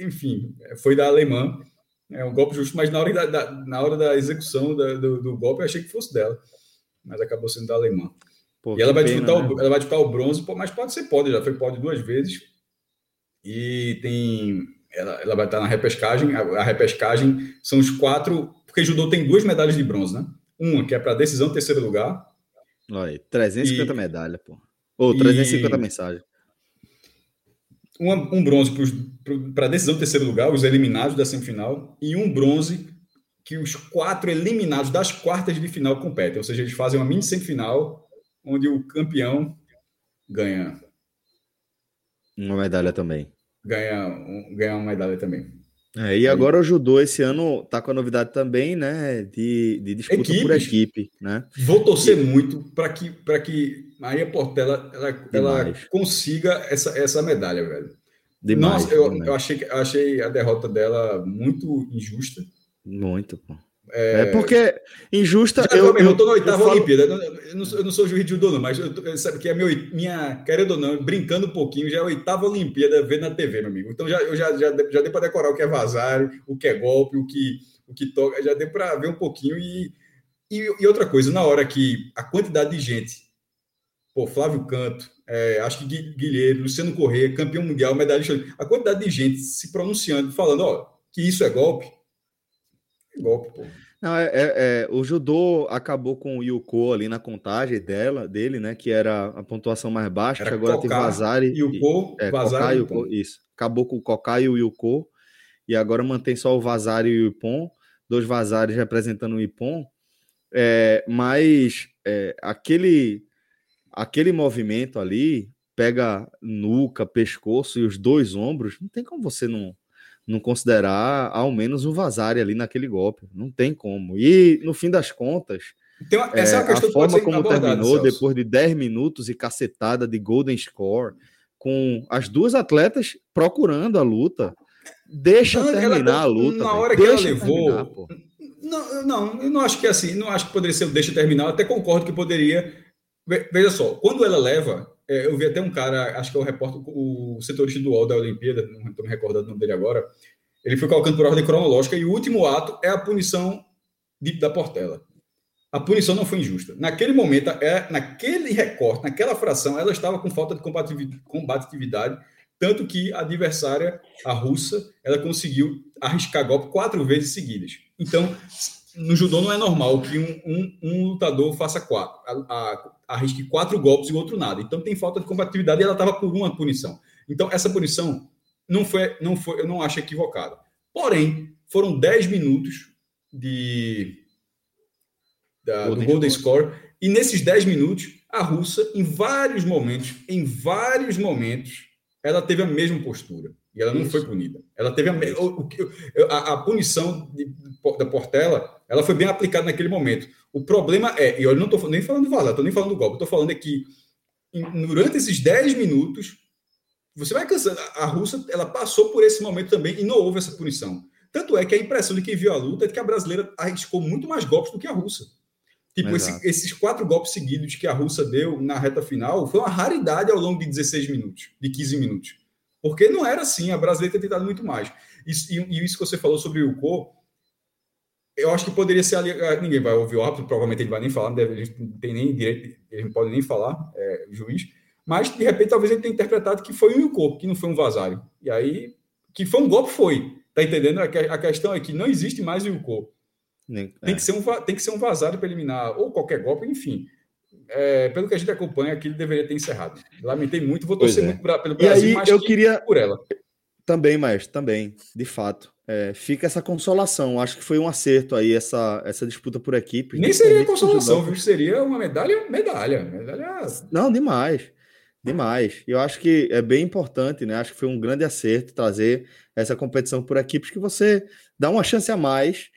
enfim, foi da alemã. É um golpe justo, mas na hora da, da na hora da execução da, do, do, golpe, eu achei que fosse dela. Mas acabou sendo da alemã. Pô, e ela vai, pena, disputar né? o, ela vai disputar o bronze, mas pode ser pode, já foi pode duas vezes. E tem. Ela, ela vai estar na repescagem. A, a repescagem são os quatro. Porque judô tem duas medalhas de bronze, né? Uma que é para decisão, terceiro lugar. Olha, 350 medalhas, pô. Ou 350 e... mensagens. Um, um bronze para a decisão terceiro lugar, os eliminados da semifinal, e um bronze que os quatro eliminados das quartas de final competem. Ou seja, eles fazem uma mini semifinal onde o campeão ganha. Uma medalha também. Ganha, um, ganha uma medalha também. É, e agora o judô esse ano tá com a novidade também, né, de, de disputa Equipes. por equipe, né? Vou torcer e... muito para que para que Maria Portela ela, ela consiga essa, essa medalha, velho. Demais, Nossa, eu, eu achei eu achei a derrota dela muito injusta. Muito, pô. É, é porque injusta. Já, eu, eu, tô na oitava Olimpíada. Eu não, eu não, sou juiz de judô, não, mas eu, sabe que é meu, minha, querendo ou não, brincando um pouquinho, já é a oitava Olimpíada ver na TV, meu amigo. Então já, eu já, já, já dei para decorar o que é vazar, o que é golpe, o que, o que toca, já deu para ver um pouquinho. E, e, e, outra coisa, na hora que a quantidade de gente, pô, Flávio Canto, é, acho que Guilherme, Luciano Corrêa, campeão mundial, medalhista, a quantidade de gente se pronunciando, falando, ó, que isso é golpe golpe, pô. Não, é, é, é, o judô acabou com o Yuko ali na contagem dela, dele, né? Que era a pontuação mais baixa, era que agora Koká, tem Vazari. Yuko, é, Vazari Yuko, isso. Acabou com o Kokai e o Yuko, e agora mantém só o Vazari e o Ipon, dois Vazares representando o Ipon. É, mas é, aquele, aquele movimento ali pega nuca, pescoço e os dois ombros, não tem como você não não considerar ao menos o Vazari ali naquele golpe. Não tem como. E no fim das contas, uma, é, é a forma como terminou, Celso. depois de 10 minutos e cacetada de Golden Score, com as duas atletas procurando a luta, deixa não, terminar ela, a luta. Na hora que ela levou. Não, não, eu não acho que é assim, não acho que poderia ser o deixa terminar, até concordo que poderia. Veja só, quando ela leva, eu vi até um cara, acho que é o repórter, o setorista do UOL da Olimpíada, não estou me recordando o nome dele agora, ele foi colocando por ordem cronológica e o último ato é a punição de, da Portela. A punição não foi injusta. Naquele momento, é, naquele recorte, naquela fração, ela estava com falta de combatividade, tanto que a adversária, a russa, ela conseguiu arriscar golpe quatro vezes seguidas. Então, no judô não é normal que um, um, um lutador faça quatro, a, a, arrisque quatro golpes e o outro nada. Então tem falta de combatividade e ela estava por uma punição. Então essa punição não foi, não foi, eu não acho equivocada. Porém, foram 10 minutos de da, Golden do Golden Score. Score e nesses 10 minutos a russa em vários momentos, em vários momentos ela teve a mesma postura e ela não Isso. foi punida. Ela teve a, a, a punição de, da Portela, ela foi bem aplicada naquele momento. O problema é, e eu não estou nem falando do Valério, estou nem falando do golpe, estou falando é que durante esses 10 minutos, você vai cansando. A russa ela passou por esse momento também e não houve essa punição. Tanto é que a impressão de quem viu a luta é que a brasileira arriscou muito mais golpes do que a russa. Tipo, esse, esses quatro golpes seguidos que a russa deu na reta final foi uma raridade ao longo de 16 minutos, de 15 minutos. Porque não era assim, a brasileira tem tentado muito mais. E, e, isso que você falou sobre o Co, eu acho que poderia ser ali. Ah, ninguém vai ouvir o árbitro, provavelmente ele vai nem falar, não, deve, não tem nem direito, ele não pode nem falar, é, juiz. Mas, de repente, talvez ele tenha interpretado que foi um Yuko, que não foi um vazário. E aí, que foi um golpe, foi. Tá entendendo? A questão é que não existe mais o. Tem, é. que ser um, tem que ser um vazado para eliminar, ou qualquer golpe, enfim. É, pelo que a gente acompanha, aquilo deveria ter encerrado. Lamentei muito, vou torcer é. muito pra, pelo Brasil, e aí, eu que queria por ela. Também, mas também, de fato. É, fica essa consolação. Acho que foi um acerto aí essa, essa disputa por equipe. Nem seria consolação, viu? Seria uma medalha, medalha, medalha. Não, demais. Demais. Eu acho que é bem importante, né? Acho que foi um grande acerto trazer essa competição por equipes que você dá uma chance a mais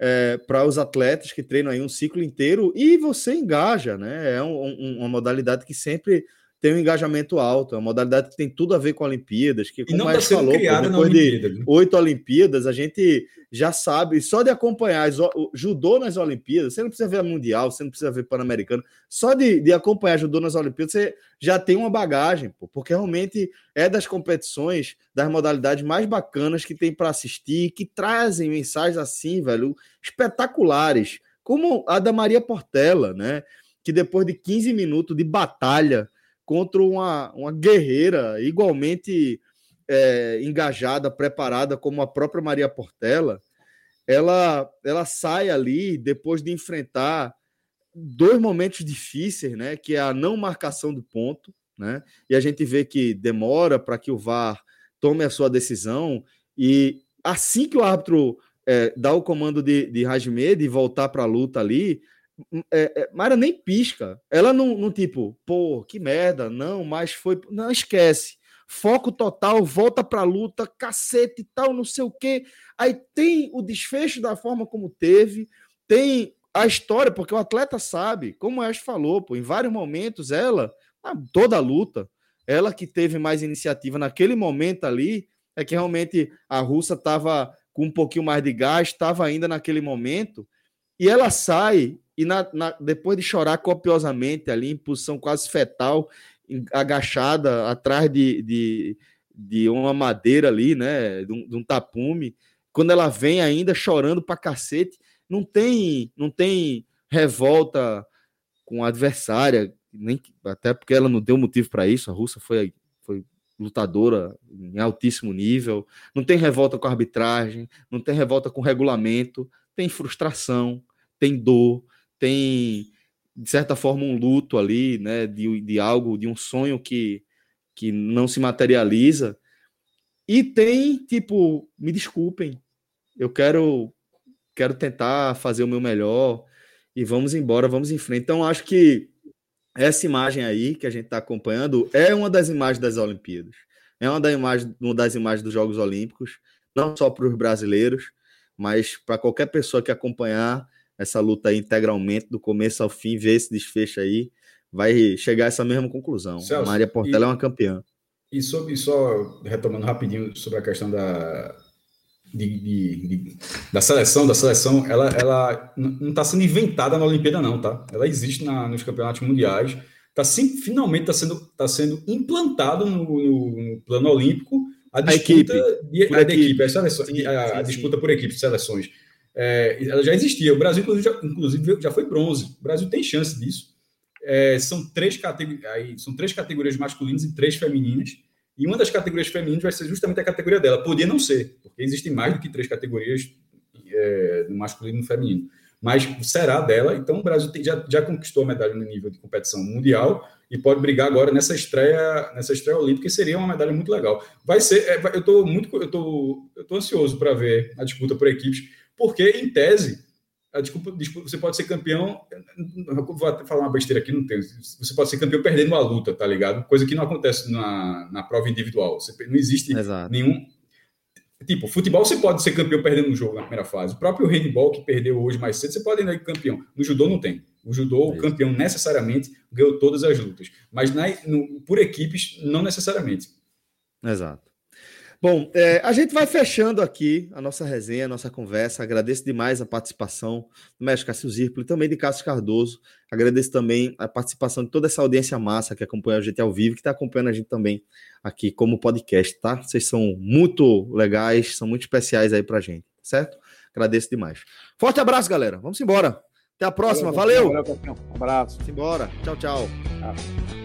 é, para os atletas que treinam aí um ciclo inteiro e você engaja, né? É um, um, uma modalidade que sempre tem um engajamento alto, é uma modalidade que tem tudo a ver com Olimpíadas, que como gente falou, pô, depois de oito Olimpíadas, a gente já sabe, só de acompanhar as, o judô nas Olimpíadas, você não precisa ver a Mundial, você não precisa ver Pan-Americano, só de, de acompanhar judô nas Olimpíadas, você já tem uma bagagem, pô, porque realmente é das competições, das modalidades mais bacanas que tem para assistir, que trazem mensagens assim, velho, espetaculares, como a da Maria Portela, né? Que depois de 15 minutos de batalha, contra uma, uma guerreira igualmente é, engajada, preparada como a própria Maria Portela, ela, ela sai ali depois de enfrentar dois momentos difíceis, né? Que é a não marcação do ponto, né? E a gente vê que demora para que o VAR tome a sua decisão e assim que o árbitro é, dá o comando de, de Rajme de voltar para a luta ali, é, é, Mara nem pisca. Ela não, não, tipo, pô, que merda, não, mas foi. Não, esquece. Foco total, volta pra luta, cacete e tal, não sei o quê. Aí tem o desfecho da forma como teve, tem a história, porque o atleta sabe, como o Ash falou, pô, em vários momentos ela, toda a luta, ela que teve mais iniciativa naquele momento ali, é que realmente a russa estava com um pouquinho mais de gás, estava ainda naquele momento, e ela sai e na, na, depois de chorar copiosamente ali, em posição quase fetal, agachada atrás de, de, de uma madeira ali, né? De um, de um, tapume, quando ela vem ainda chorando pra cacete, não tem, não tem revolta com a adversária, nem, até porque ela não deu motivo para isso, a russa foi, foi lutadora em altíssimo nível, não tem revolta com a arbitragem, não tem revolta com o regulamento, tem frustração, tem dor, tem, de certa forma, um luto ali, né, de, de algo, de um sonho que, que não se materializa. E tem, tipo, me desculpem, eu quero, quero tentar fazer o meu melhor e vamos embora, vamos em frente. Então, acho que essa imagem aí que a gente está acompanhando é uma das imagens das Olimpíadas. É uma das imagens, uma das imagens dos Jogos Olímpicos, não só para os brasileiros, mas para qualquer pessoa que acompanhar essa luta aí integralmente, do começo ao fim, ver esse desfecho aí, vai chegar a essa mesma conclusão. Celso, Maria Portela e, é uma campeã. E, sobre, só retomando rapidinho sobre a questão da, de, de, de, da seleção, da seleção, ela, ela não está sendo inventada na Olimpíada, não, tá? Ela existe na, nos campeonatos mundiais, tá sim, finalmente está sendo, tá sendo implantado no, no, no plano olímpico a disputa a equipe, de, a, equipe. equipe a, seleção, sim, a, sim, a disputa sim. por equipe, seleções é, ela já existia. O Brasil, inclusive já, inclusive, já foi bronze. O Brasil tem chance disso. É, são, três categorias, são três categorias masculinas e três femininas. E uma das categorias femininas vai ser justamente a categoria dela. Podia não ser, porque existem mais do que três categorias é, no masculino e no feminino. Mas será dela. Então o Brasil tem, já, já conquistou a medalha no nível de competição mundial e pode brigar agora nessa estreia, nessa estreia olímpica, que seria uma medalha muito legal. Vai ser, é, eu estou muito, eu tô, eu tô ansioso para ver a disputa por equipes porque, em tese, ah, desculpa, desculpa, você pode ser campeão. Vou falar uma besteira aqui, não tem. Você pode ser campeão perdendo uma luta, tá ligado? Coisa que não acontece na, na prova individual. Você, não existe Exato. nenhum. Tipo, futebol você pode ser campeão perdendo um jogo na primeira fase. O próprio handball que perdeu hoje mais cedo, você pode ir campeão. No judô não tem. O judô, o é campeão necessariamente ganhou todas as lutas. Mas na, no, por equipes, não necessariamente. Exato. Bom, é, a gente vai fechando aqui a nossa resenha, a nossa conversa. Agradeço demais a participação do mestre Cássio Zirpoli, também de Cássio Cardoso. Agradeço também a participação de toda essa audiência massa que acompanha a gente ao vivo, que está acompanhando a gente também aqui como podcast, tá? Vocês são muito legais, são muito especiais aí pra gente, certo? Agradeço demais. Forte abraço, galera. Vamos embora. Até a próxima. Valeu. Valeu. Um abraço. Vamos embora. Tchau, tchau. tchau.